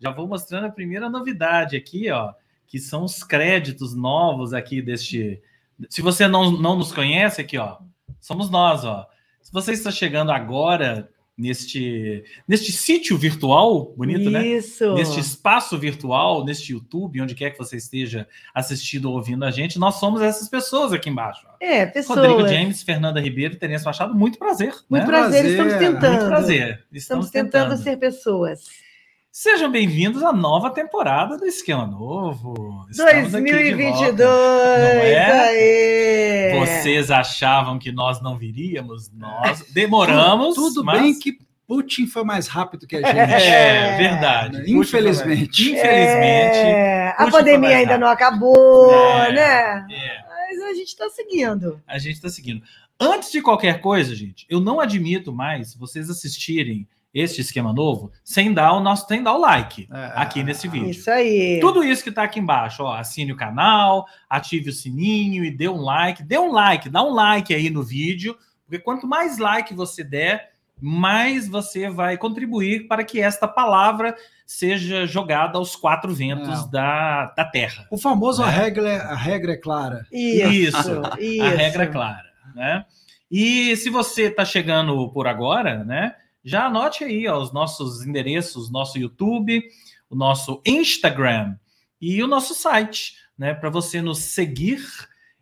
Já vou mostrando a primeira novidade aqui, ó, que são os créditos novos aqui deste. Se você não, não nos conhece aqui, ó, somos nós, ó. Se você está chegando agora neste, neste sítio virtual, bonito, né? Isso. Neste espaço virtual, neste YouTube, onde quer que você esteja assistindo ou ouvindo a gente, nós somos essas pessoas aqui embaixo. É, pessoas. Rodrigo James, Fernanda Ribeiro e Terence Machado, muito prazer. Muito né? prazer, Prazer, estamos tentando. Muito prazer. Estamos tentando ser pessoas. Sejam bem-vindos à nova temporada do Esquema Novo. Estamos aqui de 2022! volta. Não é? Aê! Vocês achavam que nós não viríamos? Nós demoramos. Tudo mas... bem que Putin foi mais rápido que a gente. É, verdade. Infelizmente. Infelizmente. É, a pandemia ainda não acabou, É, né? É, Mas a gente está seguindo. a gente está seguindo. Antes de qualquer coisa, gente, eu não admito mais vocês assistirem este esquema novo sem dar o nosso, sem dar o like É. aqui nesse vídeo. Isso aí. Tudo isso que tá aqui embaixo, ó, assine o canal, ative o sininho e dê um like. Dê um like, dá um like aí no vídeo, porque quanto mais like você der, mais você vai contribuir para que esta palavra seja jogada aos quatro ventos É. da, da Terra. O famoso Né? a, regra, é- a regra é clara. Isso, Isso. isso. A regra é clara, né? E se você está chegando por agora, né? Já anote aí ó, os nossos endereços, nosso YouTube, o nosso Instagram e o nosso site, né? Para você nos seguir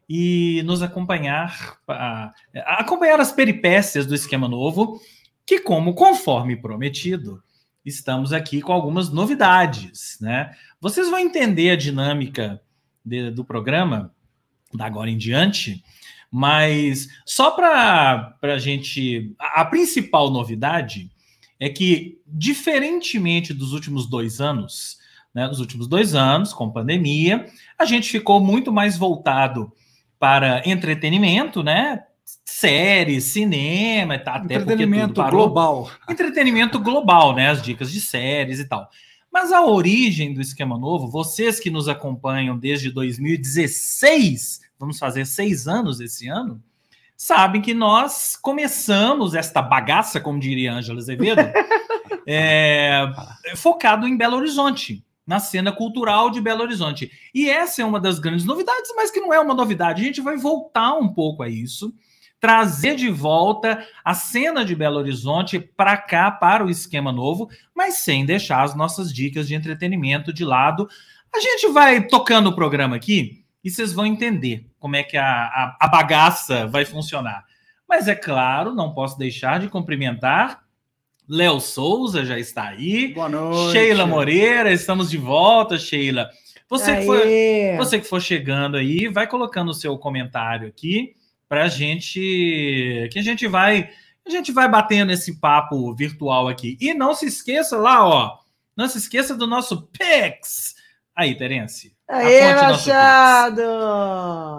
e nos acompanhar, a- acompanhar as peripécias do esquema novo, que, como conforme prometido, estamos aqui com algumas novidades, né? Vocês vão entender a dinâmica de- do programa da agora em diante, mas só para a gente. A, principal novidade é que, diferentemente dos últimos dois anos, né, dos últimos dois anos, com pandemia, a gente ficou muito mais voltado para entretenimento, né? Séries, cinema, tá, até porque tudo Entretenimento global. entretenimento global, né? As dicas de séries e tal. Mas a origem do esquema novo, vocês que nos acompanham desde 2016, vamos fazer seis anos esse ano, sabem que nós começamos esta bagaça, como diria Ângela Azevedo, é, focado em Belo Horizonte, na cena cultural de Belo Horizonte. E essa é uma das grandes novidades, mas que não é uma novidade. A gente vai voltar um pouco a isso, trazer de volta a cena de Belo Horizonte para cá, para o esquema novo, mas sem deixar as nossas dicas de entretenimento de lado. A gente vai tocando o programa aqui e vocês vão entender como é que a, a, a bagaça vai funcionar. Mas é claro, não posso deixar de cumprimentar. Léo Souza já está aí. Boa noite. Sheila Moreira, estamos de volta, Sheila. Você que, Aê. você que for chegando aí, vai colocando o seu comentário aqui para gente que a gente vai a gente vai batendo esse papo virtual aqui. E não se esqueça lá, ó, não se esqueça do nosso Pix. Aí, Terence. Aê. Machado!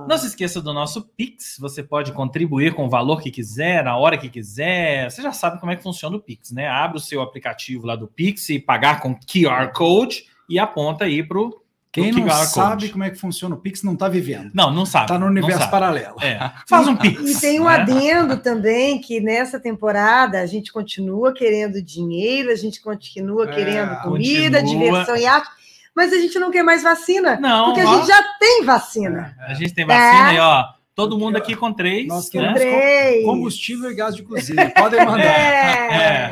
Não se esqueça do nosso Pix. Você pode contribuir com o valor que quiser, na hora que quiser. Você já sabe como é que funciona o Pix, né? Abre o seu aplicativo lá do Pix e pagar com QR Code e aponta aí pro Quem pro não QR sabe Code. como é que funciona o Pix não está vivendo. Não, não sabe. Está no não universo sabe. paralelo. É. Faz um Pix. E tem um né? adendo também que nessa temporada a gente continua querendo dinheiro, a gente continua É, querendo comida, continua. diversão e arte, mas a gente não quer mais vacina, Não, porque a ó, gente já tem vacina. a gente tem vacina É. aí, ó. Todo mundo aqui com três. Nós né? queremos Três. combustível e gás de cozinha. Podem mandar. É,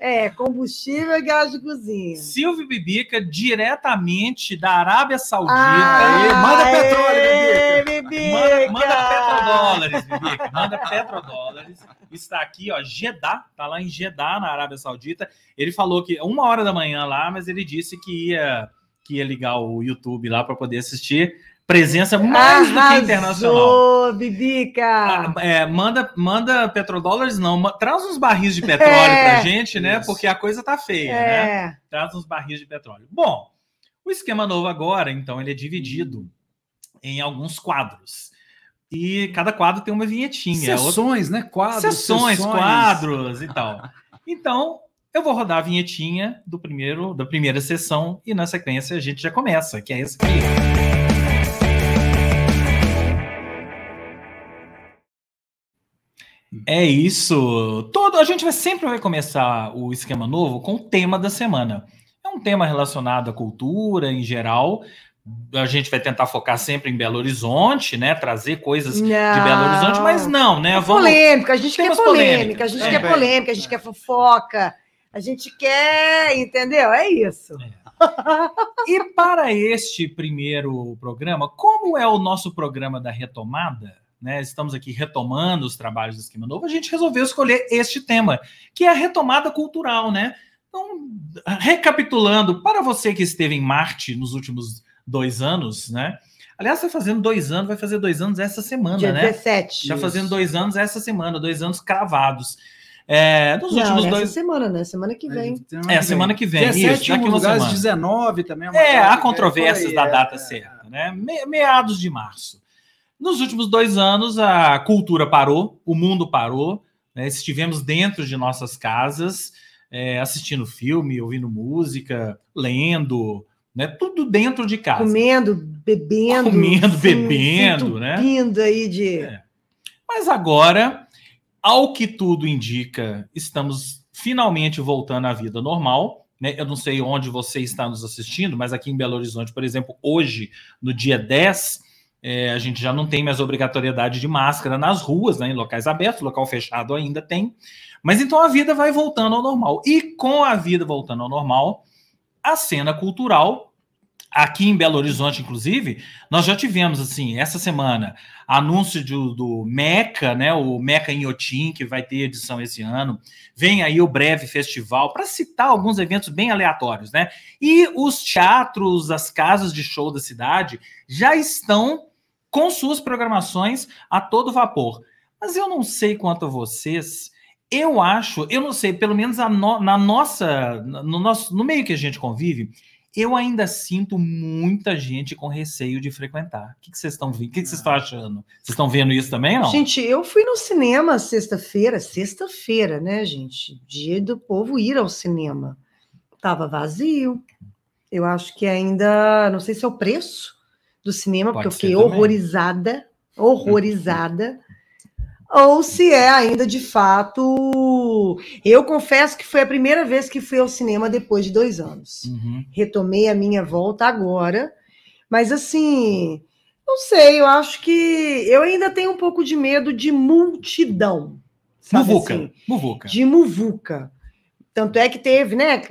É, é, combustível e gás de cozinha. é. Silvio Bibica, diretamente da Arábia Saudita. Aê, manda petróleo, aê, Manda, Bibica! manda petrodólares, Bibica. Manda petrodólares. Está aqui, ó, Jeddah, tá lá em Jeddah, na Arábia Saudita. Ele falou que uma hora da manhã lá, mas ele disse que ia, que ia ligar o YouTube lá para poder assistir. Presença mais do que Arrasou, internacional. Bibica! Ah, é, manda, manda petrodólares, não. Traz uns barris de petróleo É. pra gente, né? Isso. Porque a coisa tá feia, né? é, Traz uns barris de petróleo. Bom, o esquema novo agora, então, ele é dividido em alguns quadros. E cada quadro tem uma vinhetinha. Sessões, né? Quadros. sessões, quadros e tal. Então, eu vou rodar a vinhetinha do primeiro, da primeira sessão e na sequência a gente já começa, que é esse aqui. É isso. Todo a gente vai sempre vai começar o esquema novo com o tema da semana. É um tema relacionado à cultura em geral. A gente vai tentar focar sempre em Belo Horizonte, né? Trazer coisas de Belo Horizonte, mas não, né? É polêmica, a gente quer Temas polêmica, polêmicos. a gente É, quer polêmica, a gente quer fofoca, a gente quer, entendeu? É isso. E para este primeiro programa, como é o nosso programa da retomada, né? Estamos aqui retomando os trabalhos do Esquema Novo, a gente resolveu escolher este tema, que é a retomada cultural, né? Então, recapitulando, para você que esteve em Marte nos últimos dois anos, né? Aliás, está fazendo dois anos, vai fazer dois anos essa semana, Dia né? 17. Já fazendo dois anos essa semana, dois anos cravados. É, nos últimos Não, dois. essa semana, né? Semana que vem. É, semana que vem. 17 isso, daqui em uma lugares, semana. 19 também. É, data há que- controvérsias da data é. certa, né? Me- Meados de março. Nos últimos dois anos, a cultura parou, o mundo parou, né? estivemos dentro de nossas casas, é, assistindo filme, ouvindo música, lendo, né? Tudo dentro de casa. Comendo, bebendo. Comendo, bebendo, se né? entupindo aí de. É. Mas agora, ao que tudo indica, estamos finalmente voltando à vida normal. Né? Eu não sei onde você está nos assistindo, mas aqui em Belo Horizonte, por exemplo, hoje, no dia 10, é, a gente já não tem mais obrigatoriedade de máscara nas ruas, né, em locais abertos, local fechado ainda tem. Mas então a vida vai voltando ao normal. E com a vida voltando ao normal, a cena cultural, aqui em Belo Horizonte, inclusive, nós já tivemos, assim, essa semana, anúncio do, do Meca, né? O Meca em Otim, que vai ter edição esse ano. Vem aí o Breve Festival, para citar alguns eventos bem aleatórios, né? E os teatros, as casas de show da cidade já estão com suas programações a todo vapor. Mas eu não sei quanto a vocês. Eu acho, eu não sei, pelo menos no- na nossa, no nosso, no meio que a gente convive, eu ainda sinto muita gente com receio de frequentar. O que, vocês estão vendo? O que, vocês estão achando? Vocês estão vendo isso também, não? Gente, eu fui no cinema sexta-feira, sexta-feira, né, gente? Dia do povo ir ao cinema. Tava vazio. Eu acho que ainda, não sei se é o preço do cinema, Pode porque eu fiquei também. horrorizada, horrorizada. Ou se é ainda de fato. Eu confesso que foi a primeira vez que fui ao cinema depois de dois anos Uhum. retomei a minha volta agora, mas assim, não sei, eu acho que eu ainda tenho um pouco de medo de multidão. Sabe Muvuca. assim? Muvuca. De muvuca. Tanto é que teve, né?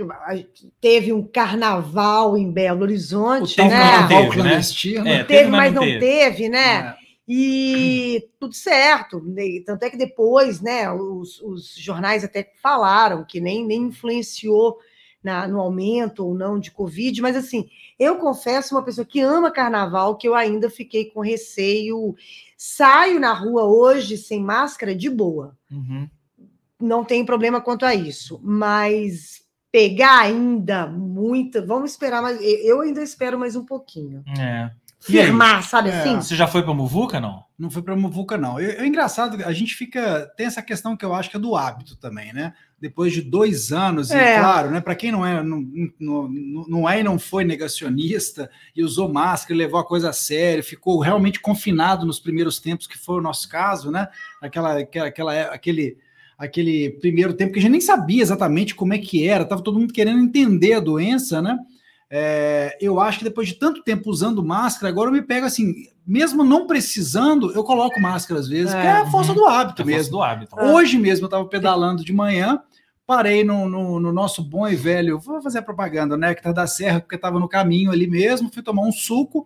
Teve um carnaval em Belo Horizonte, O tempo né? não Carnaval teve, né? clandestino. É, Teve, mas não não teve. teve, né? E tudo certo. né? Tanto é que depois, né, os, os jornais até falaram que nem, nem influenciou na- no aumento ou não de Covid, mas assim, eu confesso, uma pessoa que ama carnaval, que eu ainda fiquei com receio. Saio na rua hoje sem máscara de boa. Uhum. Não tem problema quanto a isso, mas pegar ainda muita. Vamos esperar mais. Eu ainda espero mais um pouquinho. É. E? Firmar, sabe É. assim? Você já foi para Muvuca, não? Não foi para Muvuca, não. É, é engraçado, a gente fica. Tem essa questão que eu acho que é do hábito também, né? Depois de dois anos, e É. claro, né? Para quem não é, não, não, não é e não foi negacionista e usou máscara, e levou a coisa a sério, ficou realmente confinado nos primeiros tempos, que foi o nosso caso, né? Aquela, aquela, aquela- aquele, aquele primeiro tempo que a gente nem sabia exatamente como é que era, tava todo mundo querendo entender a doença, né? É, eu acho que depois de tanto tempo usando máscara, agora eu me pego assim, mesmo não precisando, eu coloco máscara às vezes, É, que é a força do hábito É força mesmo. do hábito. Ah. Hoje mesmo eu estava pedalando de manhã, parei no, no- no nosso bom e velho, vou fazer a propaganda, né? Que tá da Serra, porque estava no caminho ali mesmo, fui tomar um suco.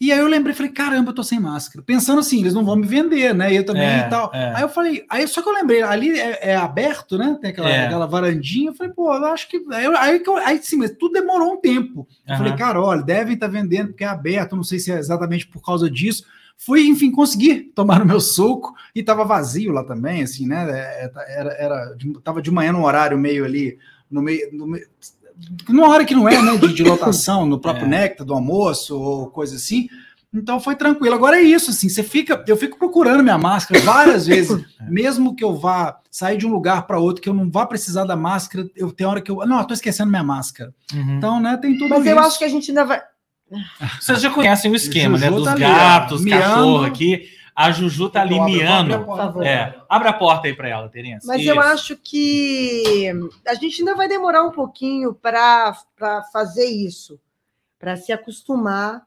E aí eu lembrei, falei, caramba, eu tô sem máscara. Pensando assim, eles não vão me vender, né? Eu também É, e tal. é. Aí eu falei, aí só que eu lembrei, ali é, é aberto, né? Tem aquela, É. aquela varandinha. Eu falei, pô, eu acho que. Aí, eu- aí, aí sim, mas tudo demorou um tempo. Eu Aham. falei, cara, olha, devem estar vendendo porque é aberto, não sei se é exatamente por causa disso. Fui, enfim, consegui tomar o meu suco e estava vazio lá também, assim, né? É, Era, era, de- tava de manhã num horário meio ali, no meio. No meio numa hora que não é, né? De, de lotação, no próprio É. néctar do almoço ou coisa assim. Então foi tranquilo. Agora é isso, assim, você fica, eu fico procurando minha máscara várias vezes, mesmo que eu vá sair de um lugar para outro, que eu não vá precisar da máscara, eu tenho hora que eu, não, eu tô esquecendo minha máscara. Uhum. Então, né, tem tudo Mas isso. eu acho que a gente ainda vai. Vocês já conhecem o esquema, né? Juju Dos tá ali, gatos, ó, cachorro miando. aqui. A Juju tá ali Eu abro- miando. abro a porta. É, abre a porta aí para ela, Terence. Mas Isso. eu acho que a gente ainda vai demorar um pouquinho para fazer isso, para se acostumar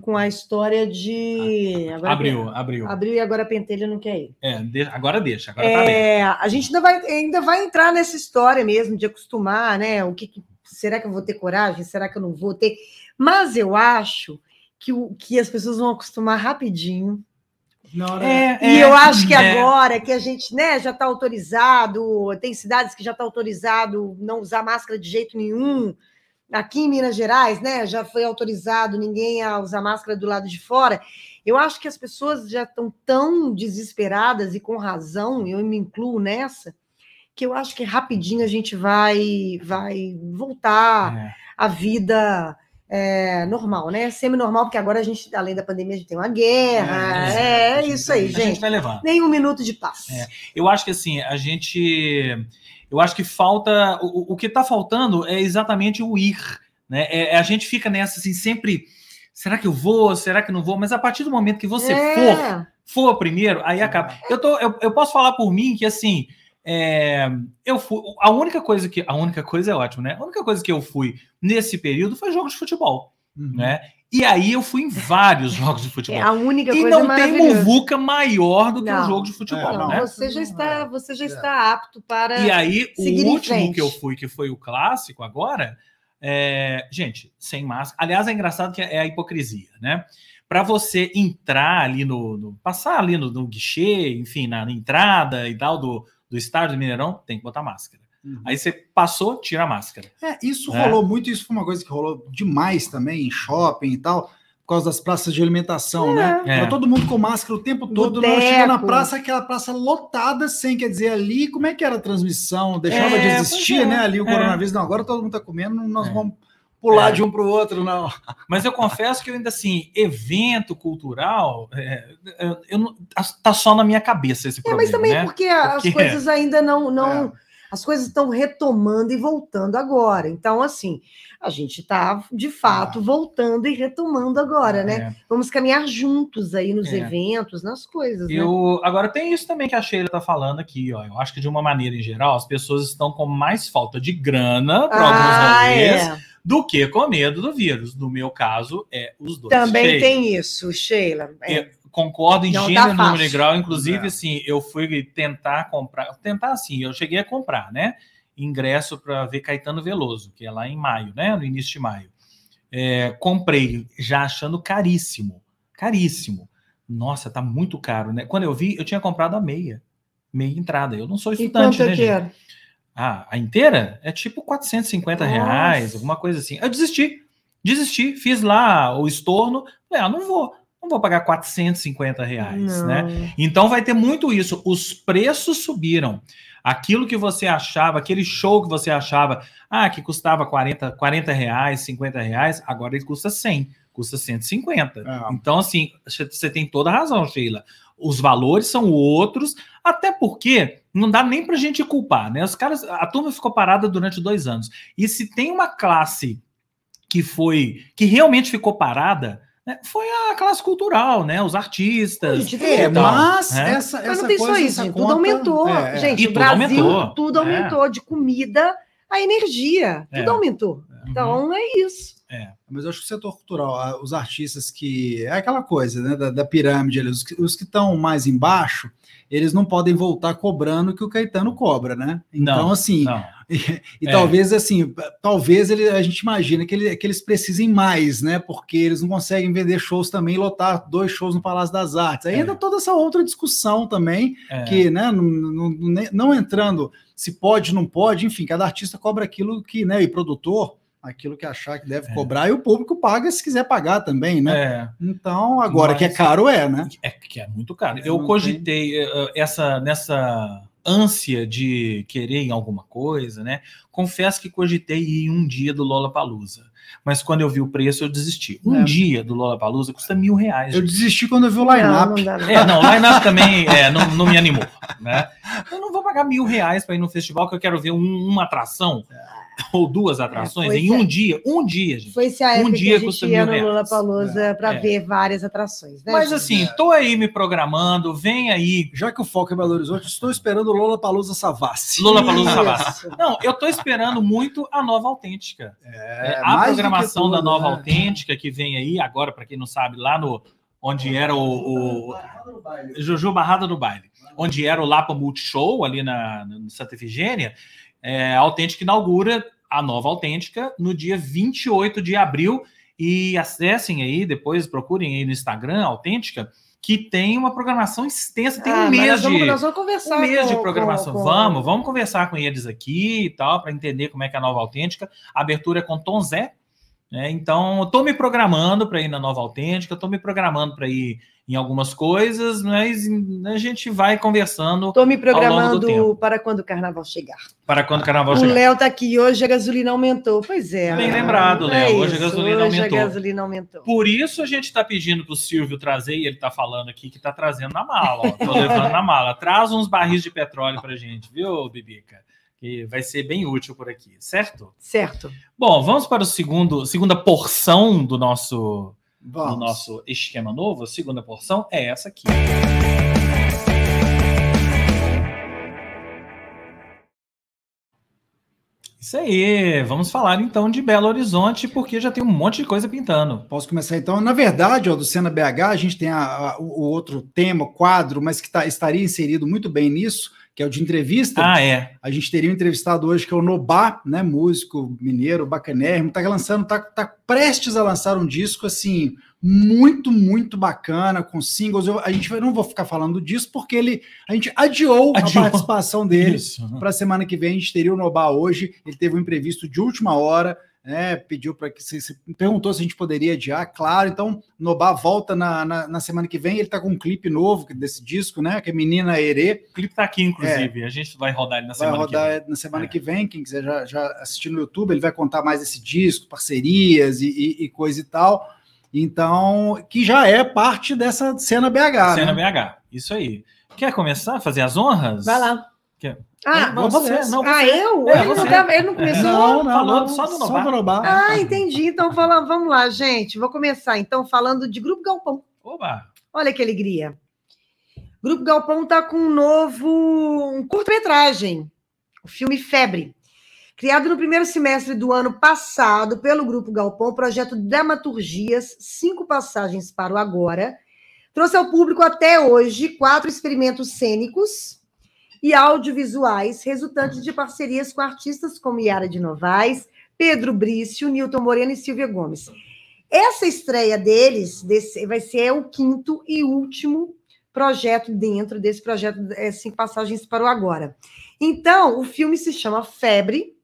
com a história de. Agora Abriu, abriu. Abriu e agora a pentelha não quer ir. É, de- agora deixa, agora tá. É, a gente ainda vai, ainda vai entrar nessa história mesmo de acostumar, né? O que, que- será que eu vou ter coragem? Será que eu não vou ter? Mas eu acho que, o, que as pessoas vão acostumar rapidinho. Hora- É, E é, eu acho que é. agora que a gente né, já está autorizado, tem cidades que já está autorizado não usar máscara de jeito nenhum. Aqui em Minas Gerais, né, já foi autorizado ninguém a usar máscara do lado de fora. Eu acho que as pessoas já estão tão desesperadas e com razão, eu me incluo nessa, que eu acho que rapidinho a gente vai vai voltar É. a vida é, normal, né? Semi-normal, porque agora a gente, além da pandemia, a gente tem uma guerra. É, é isso aí, A gente gente. vai levando. Nem um minuto de paz. É. Eu acho que assim, a gente. Eu acho que falta. O, o que está faltando é exatamente o ir. Né? É, a gente fica nessa assim, sempre. Será que eu vou? Será que não vou? Mas a partir do momento que você É. for, for primeiro, aí acaba. Eu, tô, eu, eu posso falar por mim que assim. É, eu fui. A única coisa que. A única coisa é ótimo, né? A única coisa que eu fui nesse período foi jogos de futebol. Uhum. Né? E aí eu fui em vários jogos de futebol. É a única E coisa não tem maravilhosa. muvuca maior do que um Não. jogo de futebol, É, Não, né? você já está, você já É. está apto para. E aí, o último que eu fui, que foi o clássico agora, é... gente, sem máscara. Aliás, é engraçado que é a hipocrisia, né? Para você entrar ali no, no- passar ali no, no guichê, enfim, na, na entrada e tal do, do estádio do Mineirão, tem que botar máscara. Uhum. Aí você passou, tira a máscara. É, isso É. rolou muito, isso foi uma coisa que rolou demais também em shopping e tal, por causa das praças de alimentação, né? É. Todo mundo com máscara o tempo todo, nós chegou na Boteco. praça, aquela praça lotada, sem, quer dizer, ali, como é que era a transmissão? Deixava É, de existir, é. né? Ali o É. coronavírus, não, agora todo mundo tá comendo, nós É. vamos pular É. de um para o outro, não. Mas eu confesso que eu ainda assim, evento cultural, é, eu, eu tá só na minha cabeça esse É, problema. mas também né? porque Porque- as coisas ainda não. não É. As coisas estão retomando e voltando agora. Então, assim, a gente está, de fato, voltando e retomando agora, né? É. Vamos caminhar juntos aí nos É. eventos, nas coisas, né? Eu, agora tem isso também que a Sheila tá falando aqui, ó. Eu acho que de uma maneira em geral, as pessoas estão com mais falta de grana para Ah, alguns rolês é. Do que com medo do vírus. No meu caso, é os dois. Também Sheila, tem isso, Sheila. É. Eu concordo em Não tá gênero, número e grau. Inclusive, É. assim, eu fui tentar comprar. Tentar assim, eu cheguei a comprar, né? Ingresso para ver Caetano Veloso, que é lá em maio, né? No início de maio. É, comprei já achando caríssimo. Caríssimo. Nossa, tá muito caro, né? Quando eu vi, eu tinha comprado a meia. Meia entrada. Eu não sou E estudante, quanto né, que gente? era? Ah, a inteira é tipo 450 Nossa. reais, alguma coisa assim. Eu desisti. Desisti, fiz lá o estorno. Falei, ah, não vou. Não vou pagar 450 reais, né? Não. Então vai ter muito isso. Os preços subiram. Aquilo que você achava, aquele show que você achava, ah, que custava 40, 40 reais, 50 reais, agora ele custa 100, custa 150. É. Então, assim, você tem toda a razão, Sheila. Os valores são outros, até porque não dá nem pra gente culpar, né? Os caras, a turma ficou parada durante dois anos. E se tem uma classe que foi, que realmente ficou parada, né, foi a classe cultural, né? Os artistas. Gente, É, mas né? essa, Mas essa não tem só coisa, isso, essa gente. conta- tudo aumentou. é, é. Gente, o tudo Brasil, aumentou. tudo É. aumentou. De comida a energia, tudo É. aumentou. Uhum. Então, é isso. Mas eu acho que o setor cultural, os artistas que. É aquela coisa, né? Da, da pirâmide ali, os que estão mais embaixo, eles não podem voltar cobrando o que o Caetano cobra, né? Então, Não, assim, Não. e, e É. talvez assim, talvez ele, a gente imagina que, ele- que eles precisem mais, né? Porque eles não conseguem vender shows também, e lotar dois shows no Palácio das Artes. Aí É. entra toda essa outra discussão também, É. que, né, não, não, não- não entrando se pode, não pode, enfim, cada artista cobra aquilo que, né, e produtor, aquilo que achar que deve É. cobrar, e o público paga se quiser pagar também, né? É. Então, agora Mas- que é caro, é, né? É que é muito caro. Não Eu tem- cogitei eh, essa nessa ânsia de querer em alguma coisa, né? Confesso que cogitei ir em um dia do Lola Palusa, mas quando eu vi o preço eu desisti. Um É. dia do Lola Palusa custa mil reais. Eu gente. desisti quando eu vi o Não, line-up. É, não, o line-up também é, não, não me animou, né? Eu não vou pagar mil reais para ir no festival que eu quero ver um- uma atração. ou duas atrações foi em um dia. Um dia, gente. Foi esse a época Um dia que a custa gente ia no Lula. Palusa para É. ver várias atrações, né? Mas gente? assim, tô aí me programando, vem aí. Já que o foco é Belo Horizonte, estou esperando o Lola Palusa Savassi. Lula Palusa. Savassi. Não, eu tô esperando muito a nova autêntica. É, a programação tudo, da nova né? autêntica que vem aí agora, para quem não sabe, lá no onde era o, o Juju Barrada do Baile, onde era o Lapa Multishow, ali na, na Santa Efigênia, é, a Autêntica inaugura a nova Autêntica no dia 28 de abril. E acessem aí, depois procurem aí no Instagram, Autêntica, que tem uma programação extensa, tem Ah, um mês vamos, de. nós vamos conversar Um mês de com- programação. com- com- Vamos, vamos conversar com eles aqui e tal, para entender como é que é a nova autêntica. A abertura é com Tom Zé. Né? Então, eu tô me programando para ir na nova autêntica, estou me programando para ir em algumas coisas, mas a gente vai conversando Tô me programando para quando o carnaval chegar. para quando o carnaval o chegar. Léo tá aqui hoje, a gasolina aumentou. Pois é. Bem né? lembrado, Léo. Hoje a gasolina hoje aumentou. a gasolina aumentou. Por isso a gente está pedindo para o Silvio trazer, e ele está falando aqui que está trazendo na mala. Tô levando na mala. Traz uns barris de petróleo para gente, viu, Bibica? Que vai ser bem útil por aqui, certo? Certo. Bom, vamos para o segundo, segunda porção do nosso, do Vamos. nosso esquema novo. A segunda porção é essa aqui. Isso aí, vamos falar então de Belo Horizonte, porque já tem um monte de coisa pintando. Posso começar então? Na verdade, ó, do Cena BH, a gente tem a- a- o o outro tema, quadro, mas que tá- estaria inserido muito bem nisso, que é o de entrevista. Ah, é. A gente teria um entrevistado hoje que é o Nobá, né, músico mineiro, bacanérrimo, tá lançando, tá, tá prestes a lançar um disco assim muito, muito bacana com singles. Eu, a gente não vou ficar falando disso porque ele a gente adiou, Adiou. a participação dele para a semana que vem. A gente teria o Nobá hoje. Ele teve um imprevisto de última hora. Né, pediu para que se, se- perguntou se a gente poderia adiar, claro. Então, Nobá volta na, na, na semana que vem. Ele está com um clipe novo desse disco, né? Que é Menina Herê. O clipe tá aqui, inclusive. A gente vai rodar ele na É. Vai semana rodar que vem. na semana É. que vem. Quem quiser já, já assistir no YouTube, ele vai contar mais esse disco, parcerias e, e- e coisa e tal. Então, que já é parte dessa cena BH. Cena né? BH. Isso aí. Quer começar a fazer as honras? Vai lá. Quer? Ah, Não, você, não, ah, você. eu? É, ele, você. não tava- ele não começou? Não, não, falou não, só do. Só do Nobá. Ah, entendi. Então vamos lá, gente. Vou começar então falando de Grupo Galpão. Oba! Olha que alegria. Grupo Galpão está com um novo um curta-metragem, o filme Febre. Criado no primeiro semestre do ano passado pelo Grupo Galpão, o projeto Dramaturgias, cinco passagens para o agora, trouxe ao público até hoje quatro experimentos cênicos e audiovisuais, resultantes de parcerias com artistas como Yara de Novaes, Pedro Brício, Newton Moreno e Silvia Gomes. Essa estreia deles desse, vai ser o quinto e último projeto dentro desse projeto é, Cinco Passagens para o Agora. Então, o filme se chama Febre,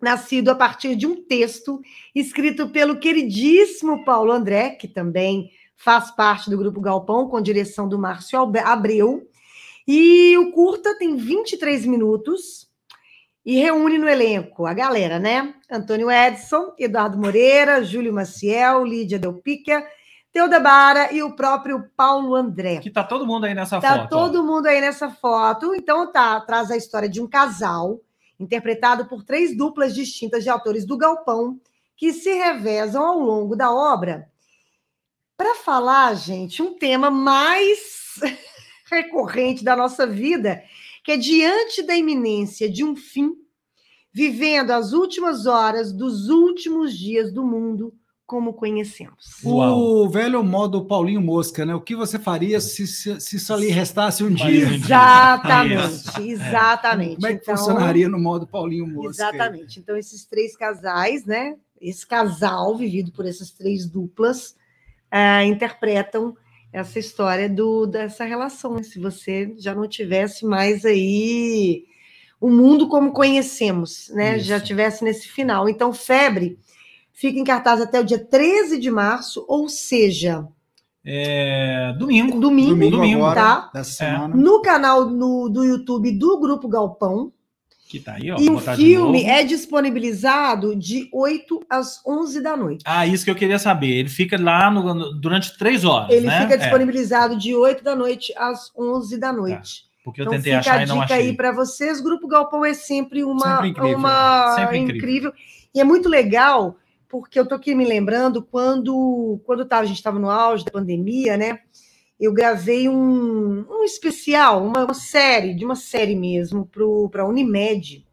nascido a partir de um texto escrito pelo queridíssimo Paulo André, que também faz parte do Grupo Galpão, com direção do Márcio Abreu. E o curta tem 23 minutos e reúne no elenco a galera, né? Antônio Edson, Eduardo Moreira, Júlio Maciel, Lídia Delpica, Teuda Bara e o próprio Paulo André. Que tá todo mundo aí nessa Tá foto. ó. todo mundo aí nessa foto. Então tá, traz a história de um casal interpretado por três duplas distintas de autores do Galpão que se revezam ao longo da obra. Para falar, gente, um tema mais recorrente da nossa vida, que é diante da iminência de um fim, vivendo as últimas horas dos últimos dias do mundo como conhecemos. Uau. O velho modo Paulinho Mosca, né? O que você faria se, se, se só lhe restasse um dia? Exatamente, Isso. exatamente. Como é que Então, funcionaria no modo Paulinho Mosca? Exatamente. Então, esses três casais, né? Esse casal, vivido por essas três duplas, ah, interpretam essa história do, dessa relação. né? Se você já não tivesse mais aí o mundo como conhecemos, né? Isso. Já tivesse nesse final. Então, Febre fica em cartaz até o dia 13 de março, ou seja, É, domingo. domingo, Domingo, Domingo, agora, tá? dessa É. semana. no canal no- do YouTube do Grupo Galpão. Que tá aí, ó. E o filme é disponibilizado de 8 às 11 da noite. Ah, isso que eu queria saber. Ele fica lá no- no- durante três horas, Ele né? fica É. disponibilizado de 8 da noite às 11 da noite. Porque eu Então tentei fica achar a e não dica achei. aí para vocês. Grupo Galpão é sempre uma, Sempre incrível, uma sempre incrível. incrível. E é muito legal, porque eu tô aqui me lembrando quando, quando tava, a gente estava no auge da pandemia, né? Eu gravei um, um especial, uma, uma série, de uma série mesmo, para a Unimed.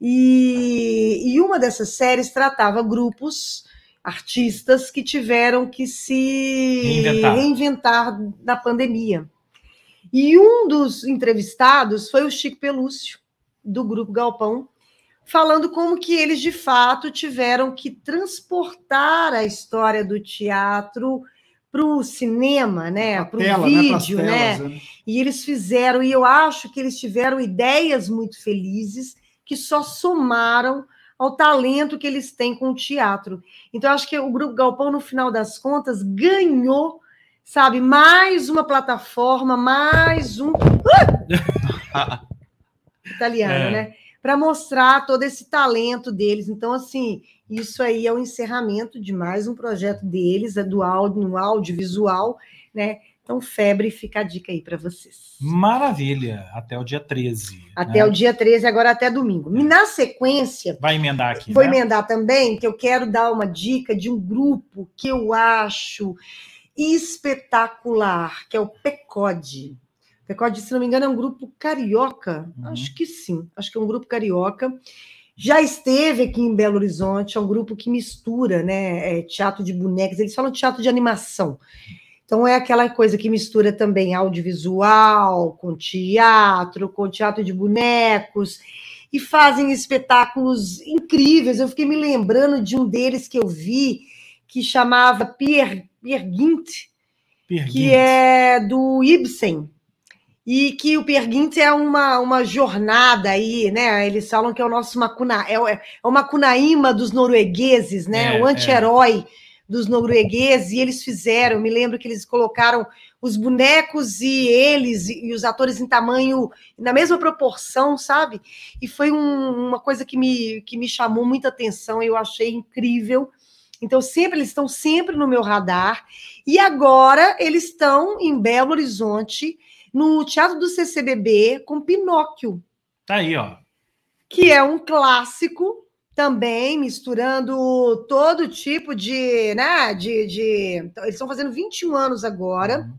E, e uma dessas séries tratava grupos artistas que tiveram que se Reinventar. reinventar na pandemia. E um dos entrevistados foi o Chico Pelúcio, do Grupo Galpão, falando como que eles, de fato, tiveram que transportar a história do teatro para o cinema, né? Para o né? Vídeo, né? telas, né? E eles fizeram, e eu acho que eles tiveram ideias muito felizes que só somaram ao talento que eles têm com o teatro. Então, eu acho que o Grupo Galpão, no final das contas, ganhou, sabe, mais uma plataforma, mais um. Italiano, É. né? Para mostrar todo esse talento deles. Então, assim, isso aí é o encerramento de mais um projeto deles, é do áudio, no audiovisual, né? Então, febre, fica a dica aí para vocês. Maravilha. Até o dia 13. Até né? o dia 13, agora até domingo. E na sequência, Vai emendar aqui. vou né? emendar também, que eu quero dar uma dica de um grupo que eu acho espetacular, que é o PECOD. PECOD, se não me engano, é um grupo carioca. Uhum. Acho que sim, acho que é um grupo carioca. Já esteve aqui em Belo Horizonte, é um grupo que mistura né, é, teatro de bonecas, eles falam teatro de animação. Então é aquela coisa que mistura também audiovisual com teatro, com teatro de bonecos, e fazem espetáculos incríveis. Eu fiquei me lembrando de um deles que eu vi, que chamava Pier, Pier Gynt, que é do Ibsen. E que o Peer Gynt é uma, uma jornada aí, né? Eles falam que é o nosso Makuna, é, o- é o Macunaíma dos noruegueses, né? É, o anti-herói dos noruegueses, e eles fizeram, me lembro que eles colocaram os bonecos e eles e, e os atores em tamanho, na mesma proporção, sabe? E foi um- uma coisa que me, que me chamou muita atenção, eu achei incrível. Então, sempre eles estão sempre no meu radar. E agora eles estão em Belo Horizonte, no Teatro do CCBB, com Pinóquio, Tá aí, ó. que é um clássico também, misturando todo tipo de, né, de, de... Eles estão fazendo 21 anos agora, Uhum.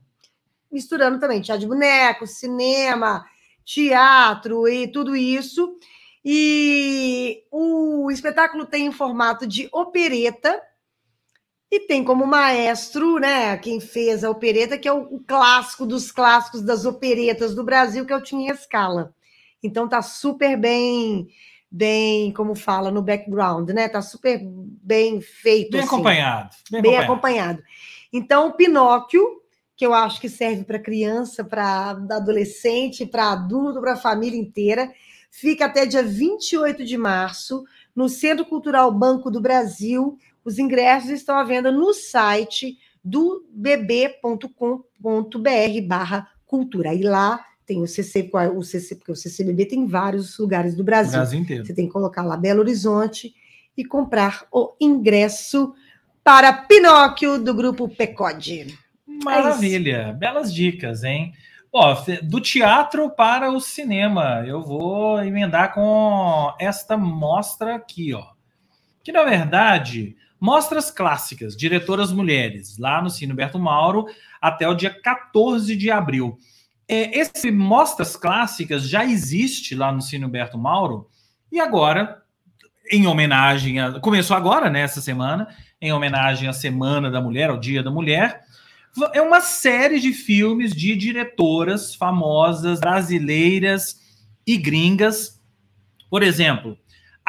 misturando também teatro de boneco, cinema, teatro e tudo isso. E o espetáculo tem em formato de opereta e tem como maestro, né, quem fez a opereta, que é o, o clássico dos clássicos das operetas do Brasil, que é o Tinha Escala. Então tá super bem, bem, como fala no background, né? Tá super bem feito, Bem assim acompanhado. Bem, bem acompanhado. acompanhado. Então, o Pinóquio, que eu acho que serve para criança, para adolescente, para adulto, para a família inteira, fica até dia 28 de março no Centro Cultural Banco do Brasil. Os ingressos estão à venda no site do bb.com.br barra cultura. E lá tem o CC, o CC, porque o CCBB tem vários lugares do O Brasil. Brasil inteiro. Você tem que colocar lá Belo Horizonte e comprar o ingresso para Pinóquio do grupo Pecode. Maravilha. Belas dicas, hein? Ó, do teatro para o cinema, eu vou emendar com esta mostra aqui, ó. Que na verdade, mostras clássicas, diretoras mulheres, lá no Cine Berto Mauro, até o dia 14 de abril. É, esse Mostras Clássicas já existe lá no Cine Berto Mauro, e agora, em homenagem a. Começou agora, né, semana, em homenagem à Semana da Mulher, ao Dia da Mulher é uma série de filmes de diretoras famosas brasileiras e gringas. Por exemplo,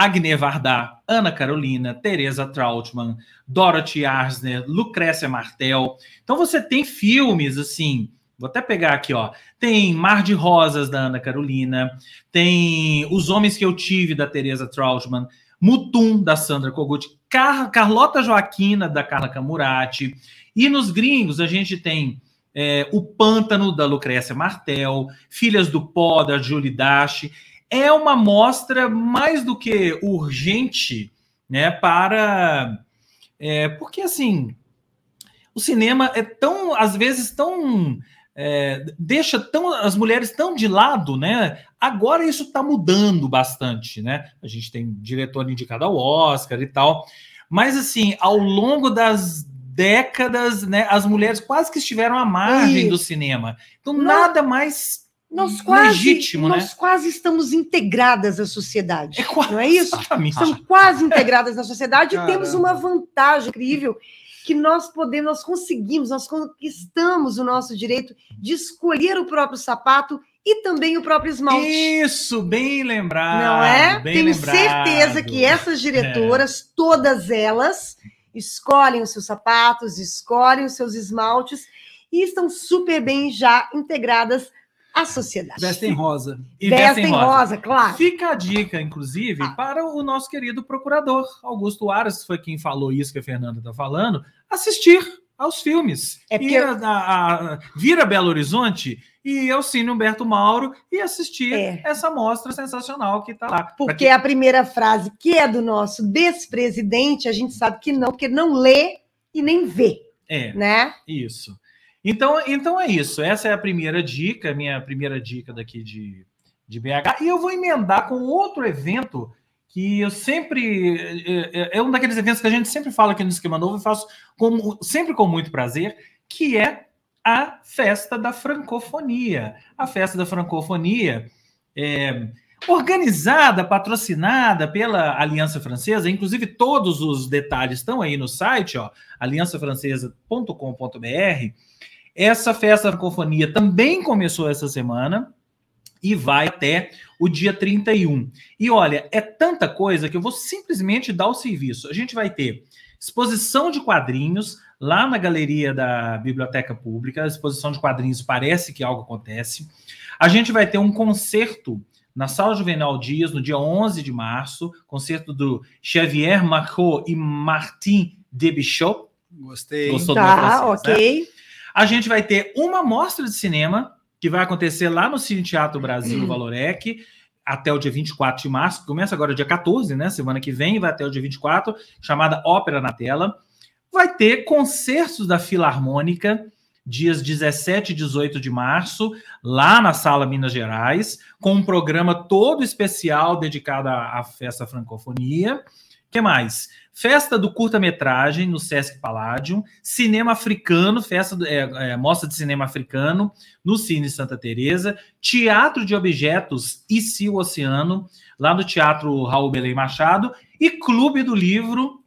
Agne Varda, Ana Carolina, Teresa Trautmann, Dorothy Arzner, Lucrécia Martel. Então você tem filmes assim, vou até pegar aqui, ó. Tem Mar de Rosas da Ana Carolina, tem Os Homens que eu tive da Teresa Trautmann, Mutum da Sandra Kogut, Car Carlota Joaquina da Carla Camurati. E nos gringos a gente tem é, O Pântano da Lucrécia Martel, Filhas do Pó da Julie Dash. É uma mostra mais do que urgente, né? Para é, porque assim o cinema é tão às vezes tão é, deixa tão, as mulheres tão de lado, né? Agora isso está mudando bastante, né? A gente tem diretor indicado ao Oscar e tal, mas assim, ao longo das décadas, né, as mulheres quase que estiveram à margem do cinema. Então Não. nada mais nós quase, legítimo, nós né? quase estamos integradas à sociedade. É quase, não é isso? Exatamente. Estamos quase integradas na sociedade Caramba. e temos uma vantagem incrível que nós podemos, nós conseguimos, nós conquistamos o nosso direito de escolher o próprio sapato e também o próprio esmalte. Isso, bem lembrado. Não é? Bem Tenho lembrado. certeza que essas diretoras, é. todas elas, escolhem os seus sapatos, escolhem os seus esmaltes e estão super bem já integradas à sociedade. Vestem rosa. E vestem, vestem rosa. rosa. claro. Fica a dica, inclusive, ah. para o nosso querido procurador, Augusto Aras, foi quem falou isso que a Fernanda está falando, assistir aos filmes. É porque... A, a, a, vir a Belo Horizonte e ao Cine Humberto Mauro e assistir é. essa mostra sensacional que está lá. Porque que... a primeira frase, que é do nosso despresidente, a gente sabe que não, porque não lê e nem vê. É, né? Isso. Então, então é isso. Essa é a primeira dica, minha primeira dica daqui de, de BH. E eu vou emendar com outro evento que eu sempre. É, é, é um daqueles eventos que a gente sempre fala aqui no Esquema Novo e faço com, sempre com muito prazer, que é a Festa da Francofonia. A Festa da Francofonia é organizada, patrocinada pela Aliança Francesa, inclusive todos os detalhes estão aí no site, ó, aliançafrancesa.com.br. Essa festa da francofonia também começou essa semana e vai até o dia 31. E olha, é tanta coisa que eu vou simplesmente dar o serviço. A gente vai ter exposição de quadrinhos lá na galeria da Biblioteca Pública. Exposição de quadrinhos parece que algo acontece. A gente vai ter um concerto na Sala Juvenal Dias no dia 11 de março, concerto do Xavier Marcot e Martin Debichot. Gostei. Gostou tá, do meu francês, ok. Né? A gente vai ter uma mostra de cinema que vai acontecer lá no Cine Teatro Brasil Valorec até o dia 24 de março, começa agora dia 14, né? Semana que vem, vai até o dia 24, chamada Ópera na Tela. Vai ter concertos da Filarmônica, dias 17 e 18 de março, lá na Sala Minas Gerais, com um programa todo especial dedicado à, festa francofonia que mais? Festa do curta-metragem no Sesc Palladium, cinema africano, festa é, é, mostra de cinema africano no Cine Santa Teresa, teatro de objetos e o oceano lá no Teatro Raul Belém Machado e Clube do Livro,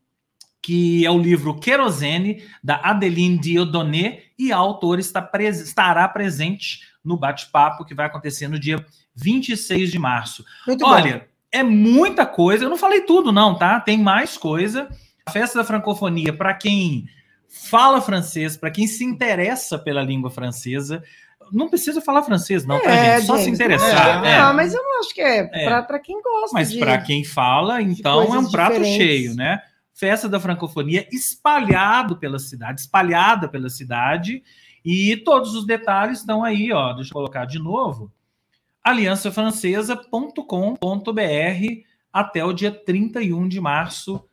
que é o livro Querosene da Adeline Dieudonné e a autora está pres estará presente no bate-papo que vai acontecer no dia 26 de março. Muito Olha, bom é muita coisa. Eu não falei tudo, não, tá? Tem mais coisa. A festa da francofonia, para quem fala francês, para quem se interessa pela língua francesa, não precisa falar francês, não, tá, é, gente? Só gente, se interessar. É, é. mas eu não acho que é, é. para quem gosta. Mas para quem fala, então é um prato diferentes. cheio, né? Festa da francofonia espalhado pela cidade, espalhada pela cidade, e todos os detalhes estão aí, ó. Deixa eu colocar de novo aliançafrancesa.com.br até o dia 31 de março.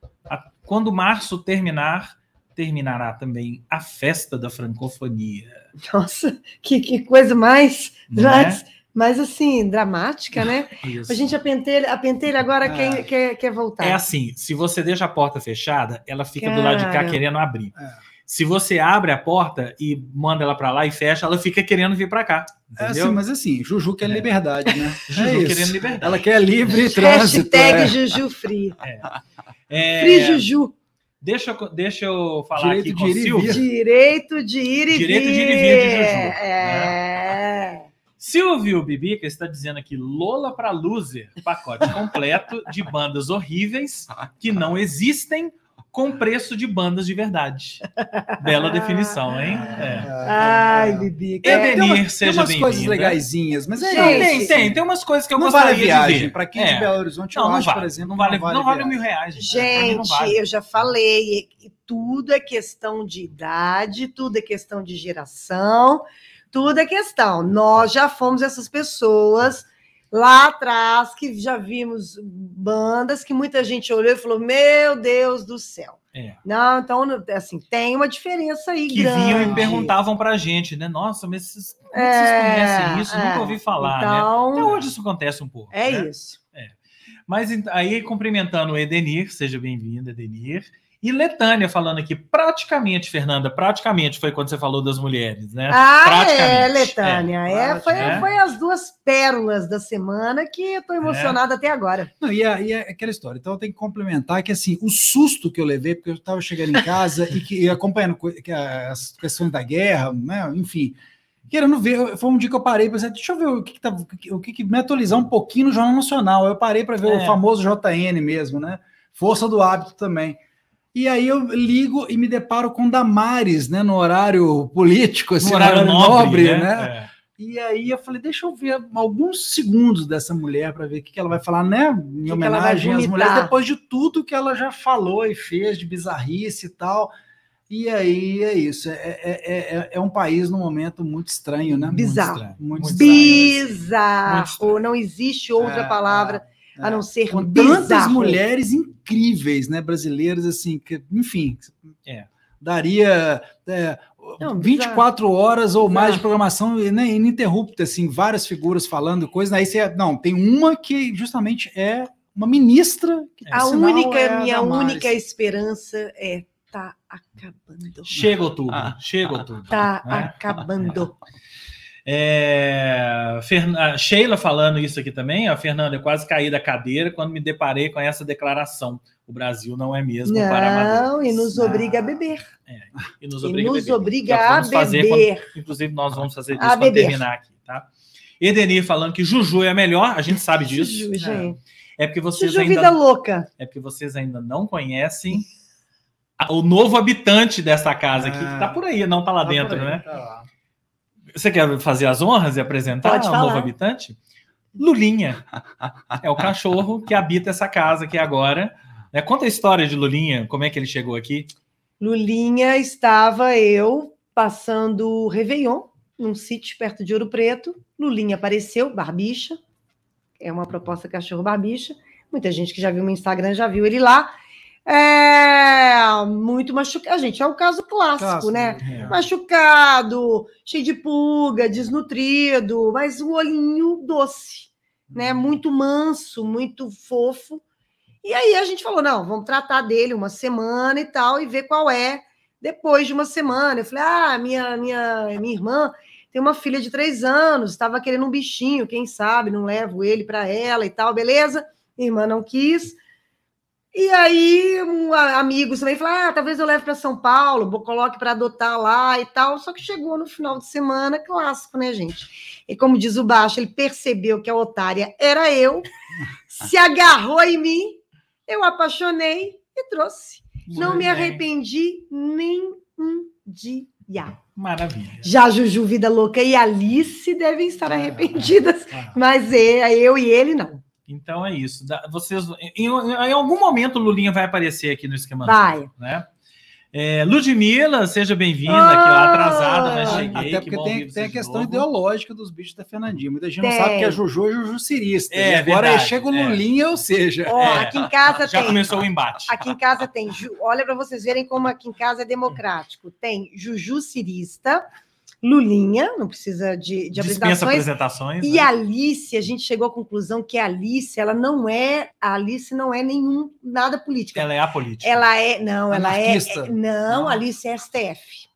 Quando março terminar, terminará também a festa da francofonia. Nossa, que, que coisa mais, mais, é? Mais assim, dramática, né? Isso. A gente, a pentelha, a pentelha agora ah. quer, quer, quer voltar. É assim, se você deixa a porta fechada, ela fica Cara. do lado de cá querendo abrir. É. Se você abre a porta e manda ela para lá e fecha, ela fica querendo vir para cá. É assim, mas assim, Juju quer é. liberdade, né? Juju é querendo liberdade. Ela quer livre trânsito. Hashtag é. Juju Free. É. é. Free Juju. Deixa, deixa eu falar Direito aqui com o Silvio. Direito de ir e vir. Direito de ir e vir de Juju. É. Né? Silvio Bibica está dizendo aqui Lola para Loser, pacote completo de bandas horríveis que não existem com preço de bandas de verdade. Bela definição, hein? É. Ai, Bibi. Edenir, tem uma, seja bem-vindo. Tem umas coisas legaisinhas, mas é Gente, tem, tem, tem umas coisas que eu não gostaria vale viagem. de ver. Para quem é. de Belo Horizonte, não, eu não acho, vale. por exemplo, não vale, não vale, não vale mil reais. Gente, vale. eu já falei, tudo é questão de idade, tudo é questão de geração, tudo é questão. Nós já fomos essas pessoas lá atrás, que já vimos bandas que muita gente olhou e falou: Meu Deus do céu. É. Não, então, assim, tem uma diferença aí Que grande. vinham e perguntavam pra gente, né? Nossa, mas vocês, é vocês É, conhecem isso? é. Nunca ouvi falar, né? Então, Até hoje isso acontece um pouco. é né? isso. Mas ent- aí, cumprimentando o Edenir, seja bem-vindo, Edenir. E Letânia falando aqui, praticamente, Fernanda, praticamente foi quando você falou das mulheres, né? Ah, é, Letânia. É, foi, é. foi as duas pérolas da semana que eu tô emocionada até agora. Não, e, é, e é aquela história. Então eu tenho que complementar que assim, o susto que eu levei, porque eu estava chegando em casa e, que, e acompanhando co- que as questões da guerra, né, enfim, querendo ver. Foi um dia que eu parei e pensei, deixa eu ver o que, que, tá, o que, o que, que me atualizar um pouquinho no Jornal Nacional. Eu parei para ver É. o famoso JN mesmo, né? Força do hábito também. E aí eu ligo e me deparo com Damares, né, no horário político, assim, No horário nobre, né? É. E aí eu falei, deixa eu ver alguns segundos dessa mulher para ver o que, ela vai falar, né? Em que homenagem às mulheres, depois de tudo que ela já falou e fez de bizarrice e tal. E aí é isso. É, é, é, é um país num momento muito estranho, né? Bizarro. estranho. Muito Muito estranho. Muito Bizarro. estranho. Não existe outra É, palavra é, a não ser Com tantas mulheres incríveis, né? Brasileiras, assim, que, enfim. É. Daria. é, Não, 24 horas ou mais de programação né, ininterrupta, assim, várias figuras falando coisas. Aí você, não, tem uma que justamente é uma ministra. que, A única, é minha única esperança é tá acabando. Chega outubro, Ah. chega outubro. Tá né? acabando. É, Fern- a Sheila falando isso aqui também, a Fernanda, eu quase caí da cadeira quando me deparei com essa declaração. O Brasil não é mesmo para Não, amadores. e nos obriga a beber. E nos E obriga a nos beber. obriga a beber. quando- inclusive, nós vamos fazer isso A quando beber. terminar aqui, tá? Edenir falando que Juju é a melhor, a gente sabe disso. Juju, gente. É porque vocês Juju ainda vida louca. é porque vocês ainda não conhecem a- o novo habitante dessa casa aqui, que tá por aí, não tá lá Tá dentro, aí, né? tá lá. Você quer fazer as honras e apresentar o falar. novo habitante? Lulinha. É o cachorro que habita essa casa aqui agora. né? Conta a história de Lulinha, como é que ele chegou aqui. Lulinha estava eu passando o Réveillon num sítio perto de Ouro Preto. Lulinha apareceu, barbicha. É uma proposta cachorro barbicha. Muita gente que já viu no Instagram já viu ele lá. É muito machucado. A gente é o caso clássico, Clássico, né? É. Machucado, cheio de pulga, desnutrido, mas o olhinho doce, né? Muito manso, muito fofo. E aí a gente falou: não, vamos tratar dele uma semana e tal, e ver qual é depois de uma semana. Eu falei: ah, minha, minha, minha irmã tem uma filha de três anos, estava querendo um bichinho, quem sabe, não levo ele para ela e tal, beleza? Minha irmã não quis. E aí, um amigos também falaram: ah, talvez eu leve para São Paulo, coloque para adotar lá e tal. Só que chegou no final de semana, clássico, né, gente? E como diz o Baixo, ele percebeu que a otária era eu, se agarrou em mim, eu apaixonei e trouxe. Não me Muito bem. arrependi nem um dia. Maravilha. Já Juju Vida Louca e Alice devem estar arrependidas, Ah, mas é, eu e ele não. Então é isso. Vocês, em, em algum momento, Lulinha vai aparecer aqui no esquema. Vai. Né? É, Ludmilla, seja bem-vinda aqui, ó, atrasada, mas Ah, cheguei. Até que porque bom tem, tem a questão ideológica dos bichos da Fernandinha. Muita gente não Tem. sabe que a Juju é Juju cirista. É, agora verdade, chega o é. Lulinha, ou seja, Ó, É, aqui em casa Já tem. começou o embate. Aqui em casa tem. Olha para vocês verem como aqui em casa é democrático. Tem Juju Cirista, Lulinha, não precisa de, de apresentações. apresentações. E né? a Alice, a gente chegou à conclusão que a Alice, ela não é, a Alice não é nenhum nada política. Ela é apolítica. Ela é, não, ela é, Anarquista? é- não, Não. a Alice é STF.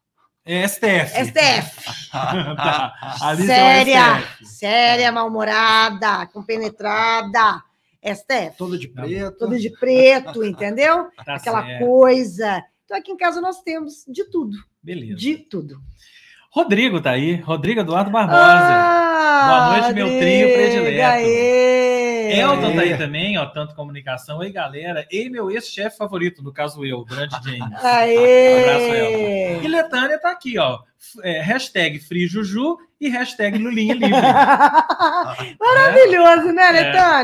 É STF. STF. tá. Alice séria, é STF. séria, mal-humorada, compenetrada. STF. toda de preto. Toda de preto, entendeu? Tá Aquela certo. coisa. Então aqui em casa nós temos de tudo, Beleza. de tudo. Rodrigo tá aí. Rodrigo Eduardo Barbosa. Ah, Boa noite, meu trio predileto. Aê. Elton tá aí também, ó, tanto comunicação. Oi, galera. E meu ex-chefe favorito, no caso eu, grande James. Aê. Abraço, Elton. E Letânia tá aqui, ó. é, hashtag Free Juju e hashtag Lulinha Livre. Maravilhoso, né,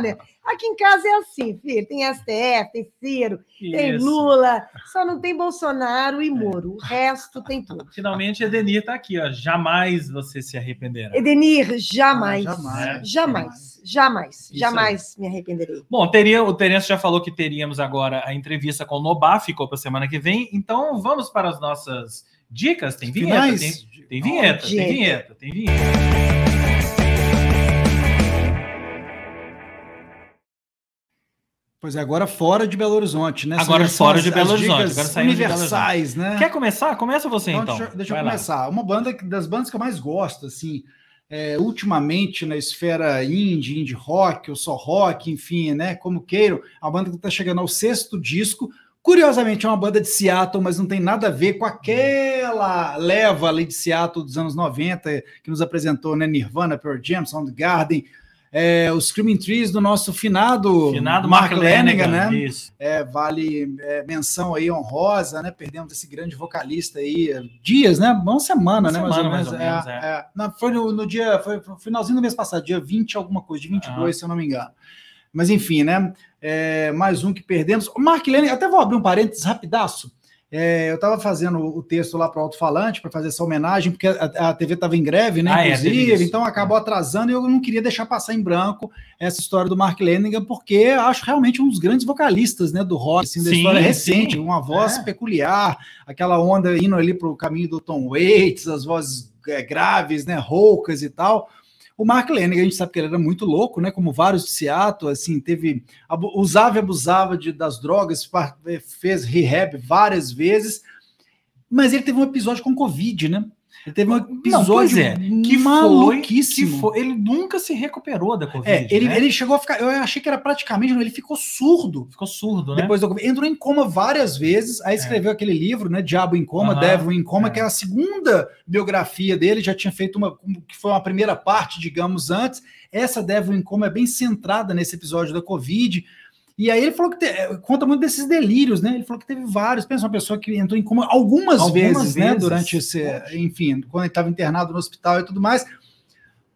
É. Aqui em casa é assim, filho. Tem STF, tem Ciro, tem Isso. Lula, só não tem Bolsonaro e Moro. O resto tem tudo. Finalmente, Edenir tá aqui, ó. Jamais você se arrependerá. Edenir, jamais. Ah, jamais. Jamais. Jamais. Isso Jamais me arrependerei. Bom, teria, o Terence já falou que teríamos agora a entrevista com o Nobá, ficou para semana que vem. Então, vamos para as nossas dicas. Tem vinheta, tem, tem vinheta, tem vinheta, tem vinheta. Pois é, agora fora de Belo Horizonte, né? Agora fora de Belo Horizonte, agora saímos de Belo universais, né? Quer começar? Começa você, então. deixa, deixa eu lá. começar. Uma banda das bandas que eu mais gosto, assim, é, ultimamente na esfera indie, indie rock, ou só rock, enfim, né? Como queiram, a banda que está chegando ao sexto disco. Curiosamente, é uma banda de Seattle, mas não tem nada a ver com aquela leva ali de Seattle dos anos 90 que nos apresentou, né? Nirvana, Pearl Jam, Soundgarden, é, os Screaming Trees do nosso finado, Finado Mark Lanigan, né? Isso. É, vale é, menção aí honrosa, né? Perdemos esse grande vocalista aí, é, dias, né? Uma semana, Uma né? semana, mais ou mais ou É, menos, é. Não, foi no, no dia, foi no finalzinho do mês passado, dia 20 alguma coisa, dia 22, Aham. se eu não me engano. Mas enfim, né? É, mais um que perdemos. O Mark Lennon, até vou abrir um parênteses rapidaço. É, eu estava fazendo o texto lá para o alto-falante para fazer essa homenagem, porque a, a TV estava em greve, né? Ah, é, inclusive, isso. então acabou atrasando e eu não queria deixar passar em branco essa história do Mark Lanigan, porque acho realmente um dos grandes vocalistas né, do rock, assim, da Sim, história recente, sim. uma voz É. peculiar, aquela onda indo ali para o caminho do Tom Waits, as vozes é, graves, né, roucas e tal. O Mark Lanigan, a gente sabe que ele era muito louco, né? Como vários de Seattle, assim, teve. usava e abusava de, das drogas, fez rehab várias vezes, mas ele teve um episódio com Covid, né? Ele teve um Não, episódio é, que foi, que maluquíssimo. foi. Ele nunca se recuperou da Covid. É, ele, né? ele chegou a ficar. Eu achei que era praticamente. não, Ele ficou surdo. ficou surdo, né? Depois do. Entrou em coma várias vezes. Aí escreveu aquele livro, né? Diabo em Coma, Aham, Devil em Coma, é. que é a segunda biografia dele. Já tinha feito uma. que foi uma primeira parte, digamos, antes. Essa Devil in Coma é bem centrada nesse episódio da Covid. E aí ele falou que te- eh, conta muito desses delírios, né? Ele falou que teve vários. Pensa uma pessoa que entrou em coma algumas, Algumas vezes, né? vezes. Durante esse, enfim, quando ele estava internado no hospital e tudo mais.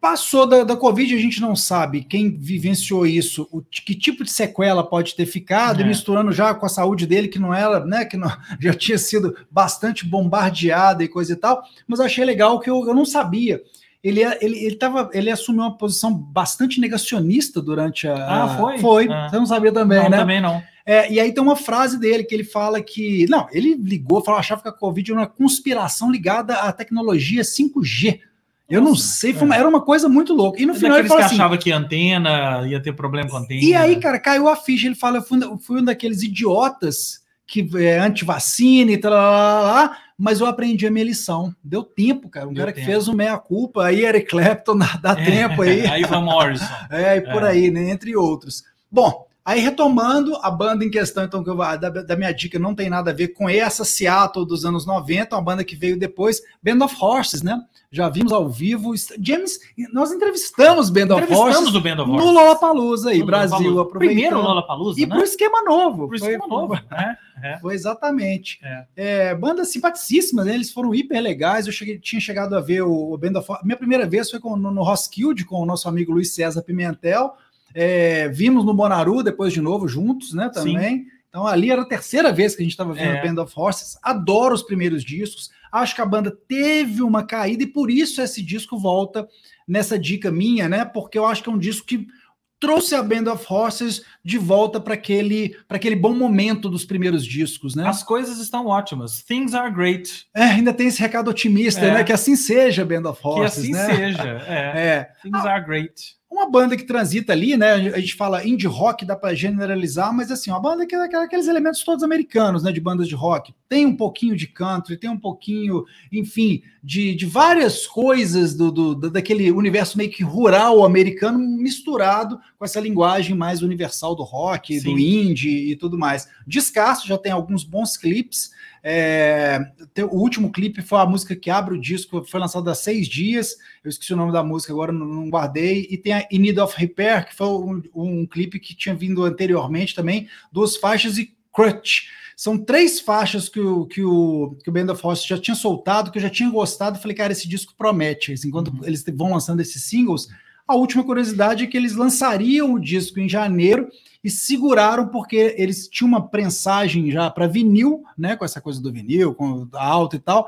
Passou da, da Covid, a gente não sabe quem vivenciou isso, o, que tipo de sequela pode ter ficado, É. e misturando já com a saúde dele, que não era, né? Que não, já tinha sido bastante bombardeada e coisa e tal. Mas achei legal que eu, eu não sabia. Ele, é- ele, ele, tava, ele assumiu uma posição bastante negacionista durante a. Ah, foi? Foi. Ah. Você não sabia também, não, né? também não. É, e aí tem uma frase dele que ele fala que. Não, ele ligou, falou, achava que a Covid era uma conspiração ligada à tecnologia 5G. Eu não Nossa, sei, foi uma- é. era uma coisa muito louca. E no É final ele fala que assim. achava que antena ia ter problema com antena. E aí, cara, caiu a ficha. Ele fala: eu fui, eu fui um daqueles idiotas que é anti-vacina e tal, mas eu aprendi a minha lição. Deu tempo, cara. Um Deu cara tempo. que fez o meia-culpa, aí Eric Clapton, dá, É, tempo aí. aí Van Morrison. É, e por É. aí, né? Entre outros. Bom, aí retomando a banda em questão, então, que eu, da, da minha dica não tem nada a ver com essa Seattle dos anos 90, uma banda que veio depois, Band of Horses, né? Já vimos ao vivo. James, nós entrevistamos Band of Entrevistamos Horses o Band of no Horses. Lollapalooza aí, No Brasil, Lollapalooza. Primeiro Lollapalooza, E né? por esquema novo. Por foi, esquema novo, né? É. Foi exatamente. É. É, bandas simpaticíssimas, né? Eles foram hiper legais. Eu cheguei- tinha chegado a ver o, o Band of Horses. Minha primeira vez foi com- no, no Roskilde com o nosso amigo Luiz César Pimentel. É, vimos no Bonaru depois de novo juntos, né? Também. Então ali era a terceira vez que a gente estava vendo É. Band of Horses. Adoro os primeiros discos. Acho que a banda teve uma caída e por isso esse disco volta nessa dica minha, né? Porque eu acho que é um disco que trouxe a Band of Horses de volta para aquele, aquele bom momento dos primeiros discos, né? As coisas estão ótimas. Things are great. É, ainda tem esse recado otimista, É. né? Que assim seja Band of Que Horses, assim né? seja. É. É. Things are great. Uma banda que transita ali, né? A gente fala indie rock, dá para generalizar, mas assim, uma banda que é aqueles elementos todos americanos, né? De bandas de rock. Tem um pouquinho de country, tem um pouquinho, enfim, de, de várias coisas do, do- do- daquele universo meio que rural americano misturado com essa linguagem mais universal do rock, do Sim. indie e tudo mais. Descasso já tem alguns bons clipes. É, o último clipe foi a música que abre o disco, foi lançado há seis dias. Eu esqueci o nome da música agora, não, não guardei. E tem a In Need of Repair, que foi um, um clipe que tinha vindo anteriormente também, duas faixas e Crutch. São três faixas que o, que o, que o Band of Horses já tinha soltado, que eu já tinha gostado. Falei, cara, esse disco promete. Assim, enquanto uhum. eles vão lançando esses singles, a última curiosidade é que eles lançariam o disco em janeiro e seguraram porque eles tinham uma prensagem já para vinil, né? Com essa coisa do vinil, com a alta e tal.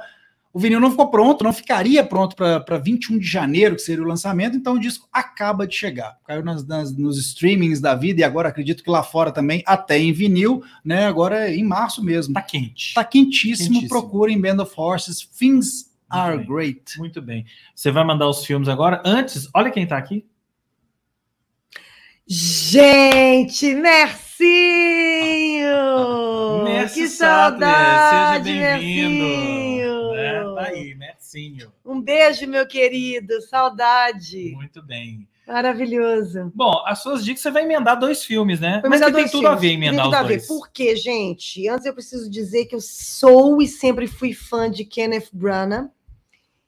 O vinil não ficou pronto, não ficaria pronto para 21 de janeiro, que seria o lançamento, então o disco acaba de chegar. Caiu nas, nas, nos streamings da vida e agora acredito que lá fora também, até em vinil, né? Agora é em março mesmo. Tá quente. Tá quentíssimo. quentíssimo. Procurem Band of Horses, Things Are Muito Great. Muito bem. Você vai mandar os filmes agora. Antes, olha quem tá aqui. Gente, Mercinho! Merci que saudade, seja bem-vindo. Mercinho! É, tá aí, Mercinho. Um beijo, meu querido. Saudade. Muito bem. Maravilhoso. Bom, as suas dicas você vai emendar dois filmes, né? Mas que tem tudo a ver Tem emendar tudo os a ver. dois. Por quê, gente? Antes eu preciso dizer que eu sou e sempre fui fã de Kenneth Branagh,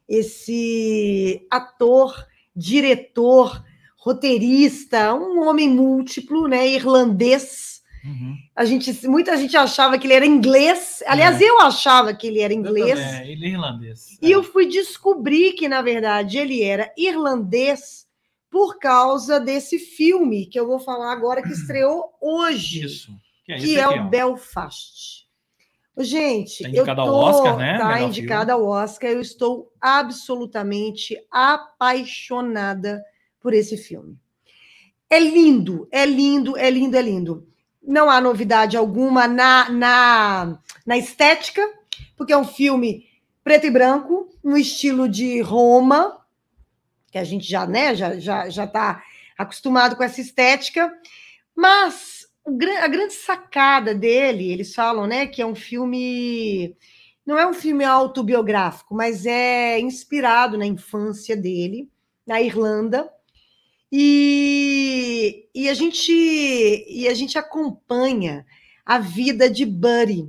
esse ator, diretor, roteirista, um homem múltiplo, né, irlandês. Uhum. A gente, muita gente achava que ele era inglês. Aliás, eu achava que ele era inglês. também, ele é irlandês. E eu fui descobrir que, na verdade, ele era irlandês por causa desse filme que eu vou falar agora, que estreou hoje, Isso. Que é, que é aqui, o. Belfast. Gente, Tá eu indicado ao tô, Oscar, né? Tá Melhor indicado ao Oscar. Eu estou absolutamente apaixonada por esse filme. É lindo, é lindo, é lindo, é lindo. Não há novidade alguma na, na, na estética, porque é um filme preto e branco, no estilo de Roma, que a gente já, né, já, já, já tá acostumado com essa estética, mas a grande sacada dele, eles falam, né, que é um filme não é um filme autobiográfico, mas é inspirado na infância dele, na Irlanda. E, e a gente e a gente acompanha a vida de Buddy,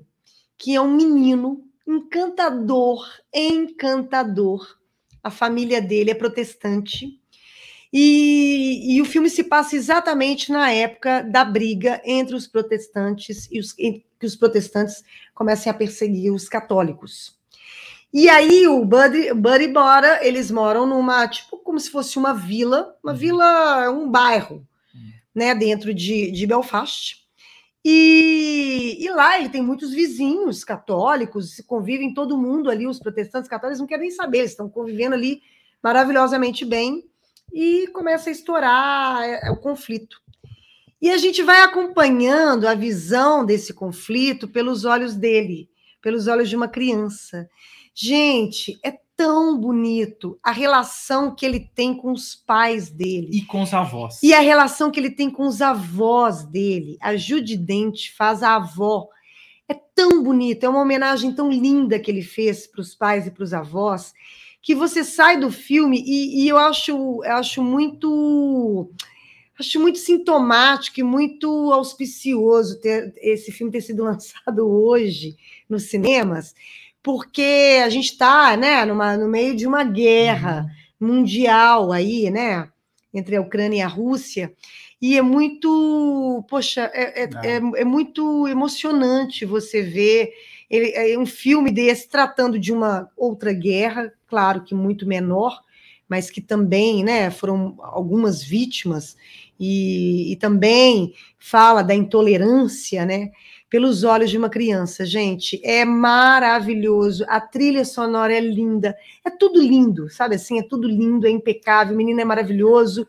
que é um menino encantador, encantador. A família dele é protestante. E, e o filme se passa exatamente na época da briga entre os protestantes e os, que os protestantes comecem a perseguir os católicos. E aí o Buddy, Buddy mora, eles moram numa, tipo, como se fosse uma vila, uma Uhum. vila, um bairro, Uhum. né, dentro de, de Belfast. E, e lá ele tem muitos vizinhos católicos, convivem todo mundo ali, os protestantes católicos não querem nem saber, eles estão convivendo ali maravilhosamente bem e começa a estourar é, é, o conflito. E a gente vai acompanhando a visão desse conflito pelos olhos dele, pelos olhos de uma criança. Gente, é tão bonito a relação que ele tem com os pais dele. E com os avós. E a relação que ele tem com os avós dele. A Judy Dent faz a avó. É tão bonito, é uma homenagem tão linda que ele fez para os pais e para os avós, que você sai do filme e, e eu acho, eu acho muito. Acho muito sintomático e muito auspicioso ter esse filme ter sido lançado hoje nos cinemas, porque a gente está né, numa, no meio de uma guerra mundial aí, né? Entre a Ucrânia e a Rússia. E é muito, poxa, é, é, É. é- é muito emocionante você ver ele- é um filme desse tratando de uma outra guerra, claro que muito menor, mas que também, né, foram algumas vítimas e, e também fala da intolerância, né, pelos olhos de uma criança. Gente, é maravilhoso. A trilha sonora é linda, é tudo lindo, sabe assim? É tudo lindo, é impecável. O menino é maravilhoso.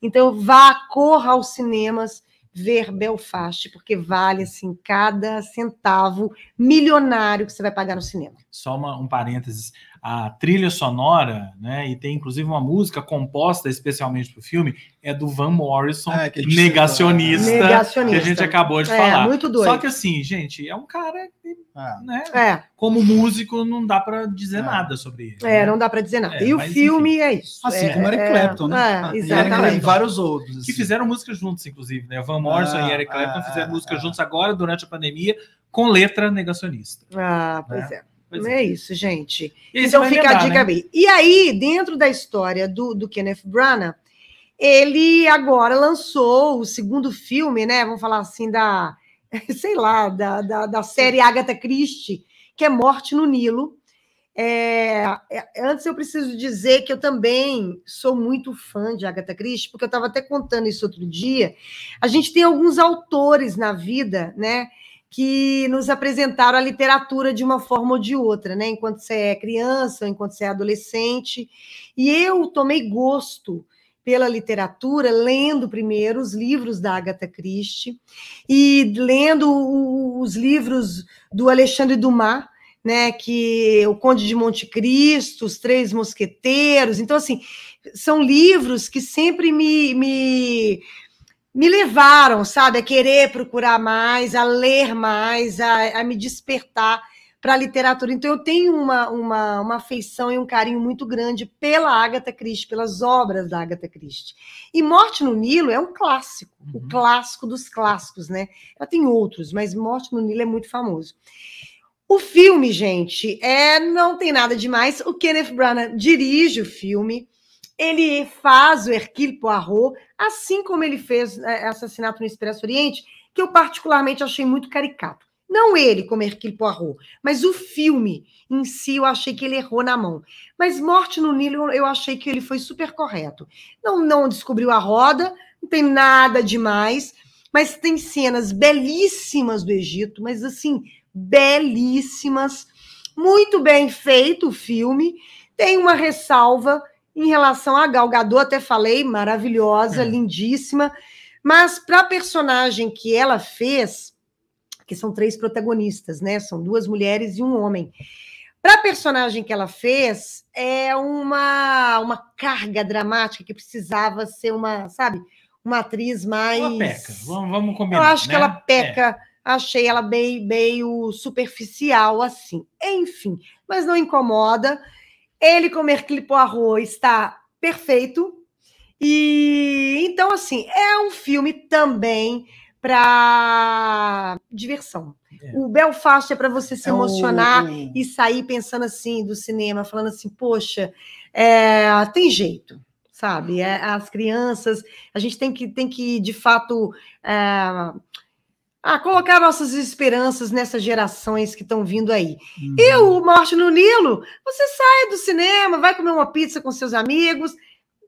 Então, vá, corra aos cinemas ver Belfast, porque vale assim cada centavo milionário que você vai pagar no cinema. Só uma- um parênteses. A trilha sonora, né? E tem inclusive uma música composta especialmente para o filme, é do Van Morrison, É, que a gente negacionista, Negacionista. que a gente acabou de É, falar. muito doido. Só que assim, gente, é um cara que, Ah, né? É, Como músico, não dá para dizer É. nada sobre ele. é, né? não dá para dizer nada. É, e o filme é isso. assim é, como Eric é, Clapton, né? É, E exatamente. E vários outros. Que assim. fizeram música juntos, inclusive, né? Van Morrison Ah, e Eric Clapton ah, fizeram ah, música ah. juntos agora, durante a pandemia, com letra negacionista. Ah, pois é. Pois É isso, gente. Você então fica a emendar, dica né? bem. E aí, dentro da história do, do Kenneth Branagh, ele agora lançou o segundo filme, né? Vamos falar assim, da, sei lá, da, da, da série Agatha Christie, que é Morte no Nilo. É, é, antes eu preciso dizer que eu também sou muito fã de Agatha Christie, porque eu estava até contando isso outro dia. A gente tem alguns autores na vida, né, que nos apresentaram a literatura de uma forma ou de outra, né, enquanto você é criança, enquanto você é adolescente. E eu tomei gosto pela literatura, lendo primeiro os livros da Agatha Christie e lendo os livros do Alexandre Dumas, né, que o Conde de Monte Cristo, os Três Mosqueteiros. Então, assim, são livros que sempre me, me, me levaram, sabe, a querer procurar mais, a ler mais, a, a me despertar para a literatura. Então, eu tenho uma, uma, uma afeição e um carinho muito grande pela Agatha Christie, pelas obras da Agatha Christie. E Morte no Nilo é um clássico, uhum. o clássico dos clássicos, né? Ela tem outros, mas Morte no Nilo é muito famoso. O filme, gente, é não tem nada demais. O Kenneth Branagh dirige o filme. Ele faz o Hercule Poirot, assim como ele fez é, Assassinato no Expresso Oriente, que eu particularmente achei muito caricato. Não ele como Hercule Poirot, mas o filme em si eu achei que ele errou na mão. Mas Morte no Nilo eu achei que ele foi super correto. Não, não descobriu a roda, não tem nada demais, mas tem cenas belíssimas do Egito, mas assim, belíssimas, muito bem feito o filme. Tem uma ressalva em relação a Gal Gadot, até falei, maravilhosa, é. lindíssima, mas para a personagem que ela fez, que são três protagonistas, né? São duas mulheres e um homem. Para a personagem que ela fez, é uma, uma carga dramática que precisava ser uma, sabe, uma atriz mais. Ela peca, vamos, vamos combinar. Eu acho né? que ela peca. É achei ela bem, meio superficial assim. Enfim, mas não incomoda. Ele como Hercule Poirot está perfeito. E então assim, é um filme também para diversão. É. O Belfast é para você se é emocionar o... e sair pensando assim do cinema, falando assim, poxa, é, tem jeito sabe? É, as crianças, a gente tem que, tem que de fato, ah, colocar nossas esperanças nessas gerações que estão vindo aí. Uhum. E o Morte no Nilo, você sai do cinema, vai comer uma pizza com seus amigos,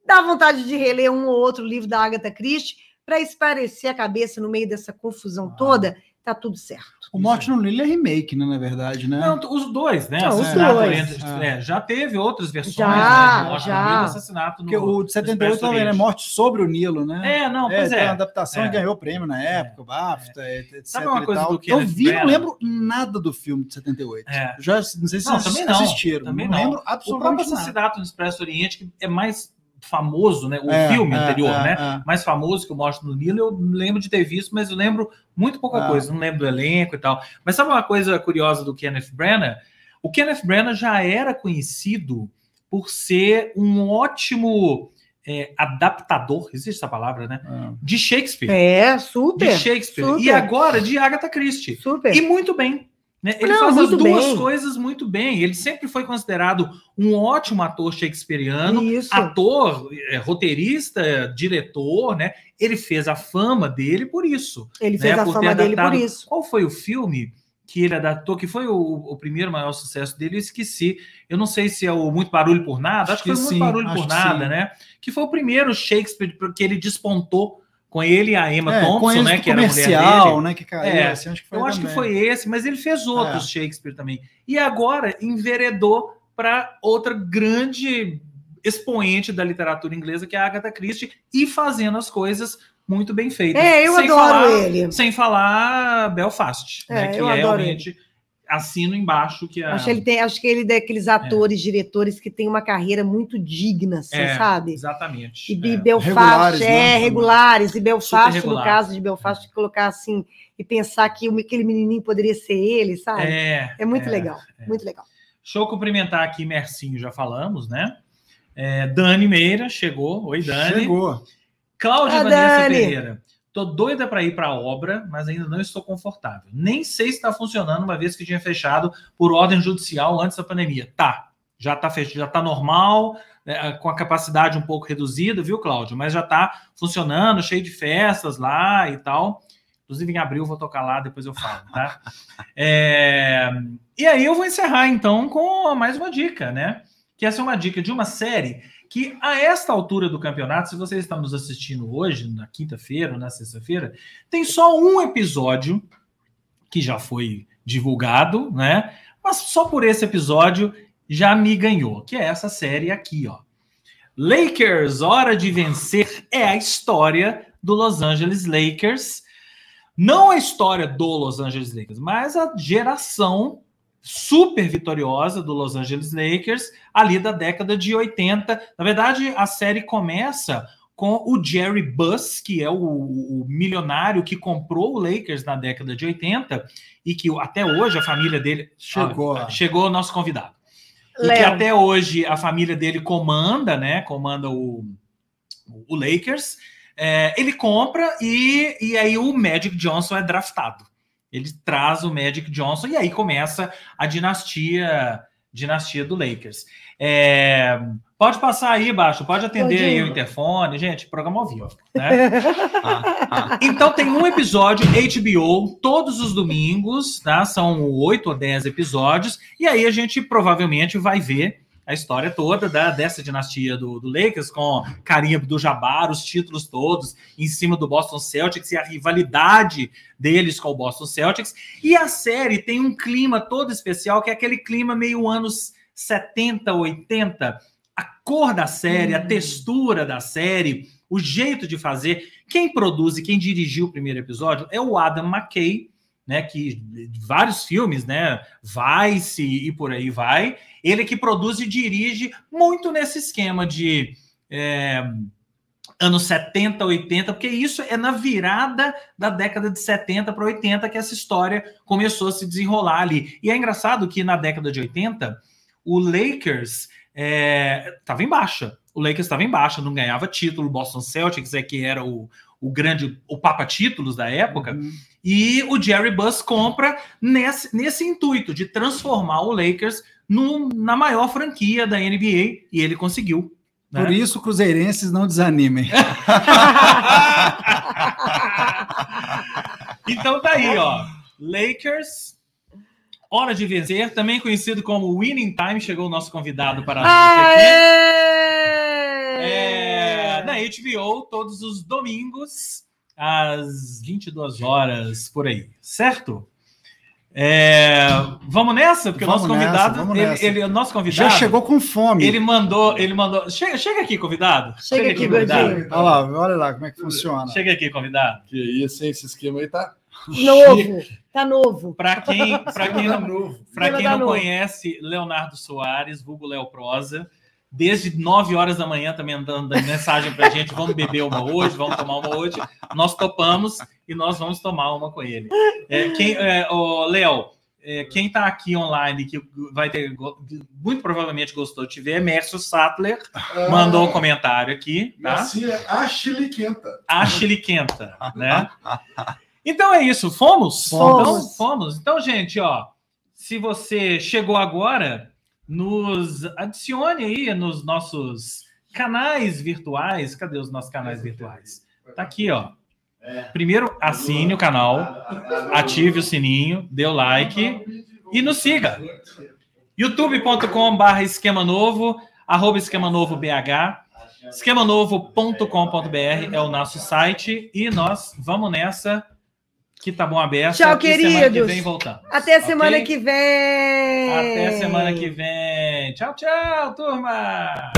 dá vontade de reler um ou outro livro da Agatha Christie para esparecer a cabeça no meio dessa confusão ah. toda tá tudo certo. O Morte no Nilo é remake, né, na verdade, né? Não, os dois, né? Não, os dois. É, já teve outras versões, já, né? Morte já. no Nilo, assassinato no Porque o de 78 também, né? Morte sobre o Nilo, né? É, não, pois é. é. a adaptação é. ganhou prêmio na época, o BAFTA, é. etc. Sabe uma coisa do que Eu vi, não lembro nada do filme de 78. É. Já, não sei se não, vocês também assistiram. Também não, não lembro absolutamente O próprio Assassinato no Expresso Oriente, que é mais famoso, né? O é, filme é, anterior, é, né? É. Mais famoso que eu mostro no Nilo, eu lembro de ter visto, mas eu lembro muito pouca é. coisa, não lembro do elenco e tal. Mas sabe uma coisa curiosa do Kenneth Branagh? O Kenneth Branagh já era conhecido por ser um ótimo é, adaptador, existe essa palavra, né? De Shakespeare. É, super. De Shakespeare. Super. E agora de Agatha Christie. Super. E muito bem. Né? Ele Não, faz as duas bem. coisas muito bem. Ele sempre foi considerado um ótimo ator shakespeariano, Isso. ator, é, roteirista, diretor, né? Ele fez a fama dele por isso. Ele fez né? a por fama dele por isso. Qual foi o filme que ele adaptou, que foi o, o, primeiro maior sucesso dele? Eu esqueci. Eu não sei se é o Muito Barulho por Nada. Acho, acho que foi sim, Muito Barulho por Nada, né? Que foi o primeiro Shakespeare que ele despontou com ele e a Emma é, Thompson, né? Que era a mulher dele. né? Que caiu, é, assim, acho que eu também. acho que foi esse, mas ele fez outros é. Shakespeare também. E agora enveredou para outra grande expoente da literatura inglesa, que é a Agatha Christie, e fazendo as coisas muito bem feitas. É, eu adoro falar, ele. Sem falar Belfast, é, né, que eu é adoro realmente ele assino embaixo que a... acho que ele tem acho que ele é daqueles atores é. diretores que tem uma carreira muito digna assim, é, sabe exatamente e é. Belfast regulares, é né? regulares e Belfast no caso de Belfast é. colocar assim e pensar que aquele menininho poderia ser ele sabe é, é muito legal muito legal Deixa eu cumprimentar aqui Mercinho, já falamos, né? Dani Meira chegou. Oi, Dani. Chegou. Cláudia ah, Vanessa Dani. Pereira. Tô doida para ir para a obra, mas ainda não estou confortável. Nem sei se está funcionando, uma vez que tinha fechado por ordem judicial antes da pandemia. Tá, já está fechado, já está normal, é, com a capacidade um pouco reduzida, viu, Cláudio? Mas já está funcionando, cheio de festas lá e tal. Inclusive, em abril, vou tocar lá, depois eu falo, tá? É... E aí eu vou encerrar, então, com mais uma dica, né? Que essa é uma dica de uma série que, a esta altura do campeonato, se você está nos assistindo hoje, na quinta-feira ou na sexta-feira, tem só um episódio que já foi divulgado, né? Mas só por esse episódio já me ganhou, que é essa série aqui, ó. Lakers, Hora de Vencer é a história do Los Angeles Lakers. Não a história do Los Angeles Lakers, mas a geração super vitoriosa do Los Angeles Lakers ali da década de 80. Na verdade, a série começa com o Jerry Buss, que é o, o, milionário que comprou o Lakers na década de 80 e que até hoje a família dele chegou, ah, chegou o nosso convidado. E que até hoje a família dele comanda, né? Comanda o, o Lakers. É, ele compra e, e aí o Magic Johnson é draftado. Ele traz o Magic Johnson e aí começa a dinastia dinastia do Lakers. É, pode passar aí, baixo, pode atender aí o interfone, gente, programa ao vivo, né? ah, ah. Então tem um episódio HBO todos os domingos, tá? São oito ou dez episódios, e aí a gente provavelmente vai ver a história toda da, dessa dinastia do, do Lakers, com Karim do Jabbar, os títulos todos em cima do Boston Celtics e a rivalidade deles com o Boston Celtics. E a série tem um clima todo especial, que é aquele clima meio anos 70, 80. A cor da série, a uhum. textura da série, o jeito de fazer. Quem produz e quem dirigiu o primeiro episódio é o Adam McKay, né, que vários filmes, né, Vice e por aí vai. Ele que produz e dirige muito nesse esquema de é, anos 70, 80, porque isso é na virada da década de 70 para 80 que essa história começou a se desenrolar ali. E é engraçado que na década de 80 o Lakers estava é, em baixa. O Lakers estava em baixa, não ganhava título. O Boston Celtics é que era o, o grande, o papa títulos da época. Uhum. E o Jerry Buss compra nesse, nesse intuito de transformar o Lakers no, na maior franquia da NBA e ele conseguiu. Né? Por isso, cruzeirenses não desanimem. então tá aí, ó. Lakers Hora de Vencer, também conhecido como Winning Time, chegou o nosso convidado para a é, na HBO, todos os domingos, às 22 horas, por aí, certo? É, vamos nessa, porque vamos o nosso convidado, nessa, ele, ele, o nosso convidado já chegou com fome. Ele mandou, ele mandou. Chega, chega aqui, convidado. Chega, chega aqui, convidado. Olha lá, olha lá como é que funciona. Chega aqui, convidado. Que isso, esse esquema aí tá Novo, tá novo. Para quem, pra quem não, pra quem não conhece Leonardo Soares, vulgo Léo Prosa, desde 9 horas da manhã também andando mensagem para a gente, vamos beber uma hoje, vamos tomar uma hoje. Nós topamos e nós vamos tomar uma com ele. É, quem, é, Léo, é, quem está aqui online que vai ter muito provavelmente gostou de ver é Mércio Sattler, ah, mandou um comentário aqui. Tá? Merci, é. Ashley Quenta, né? Então é isso, fomos? Fomos. Então, fomos. Então, gente, ó, se você chegou agora, nos adicione aí nos nossos canais virtuais. Cadê os nossos canais virtuais? Tá aqui, ó. Primeiro, assine o canal, ative o sininho, dê o like e nos siga. youtube.com.br esquema novo, arroba esquema novo BH, esquemanovo.com.br é o nosso site e nós vamos nessa que tá bom aberto. Tchau, queridos. Semana que vem voltamos. Até semana okay? que vem. Até semana que vem. Tchau, tchau, turma.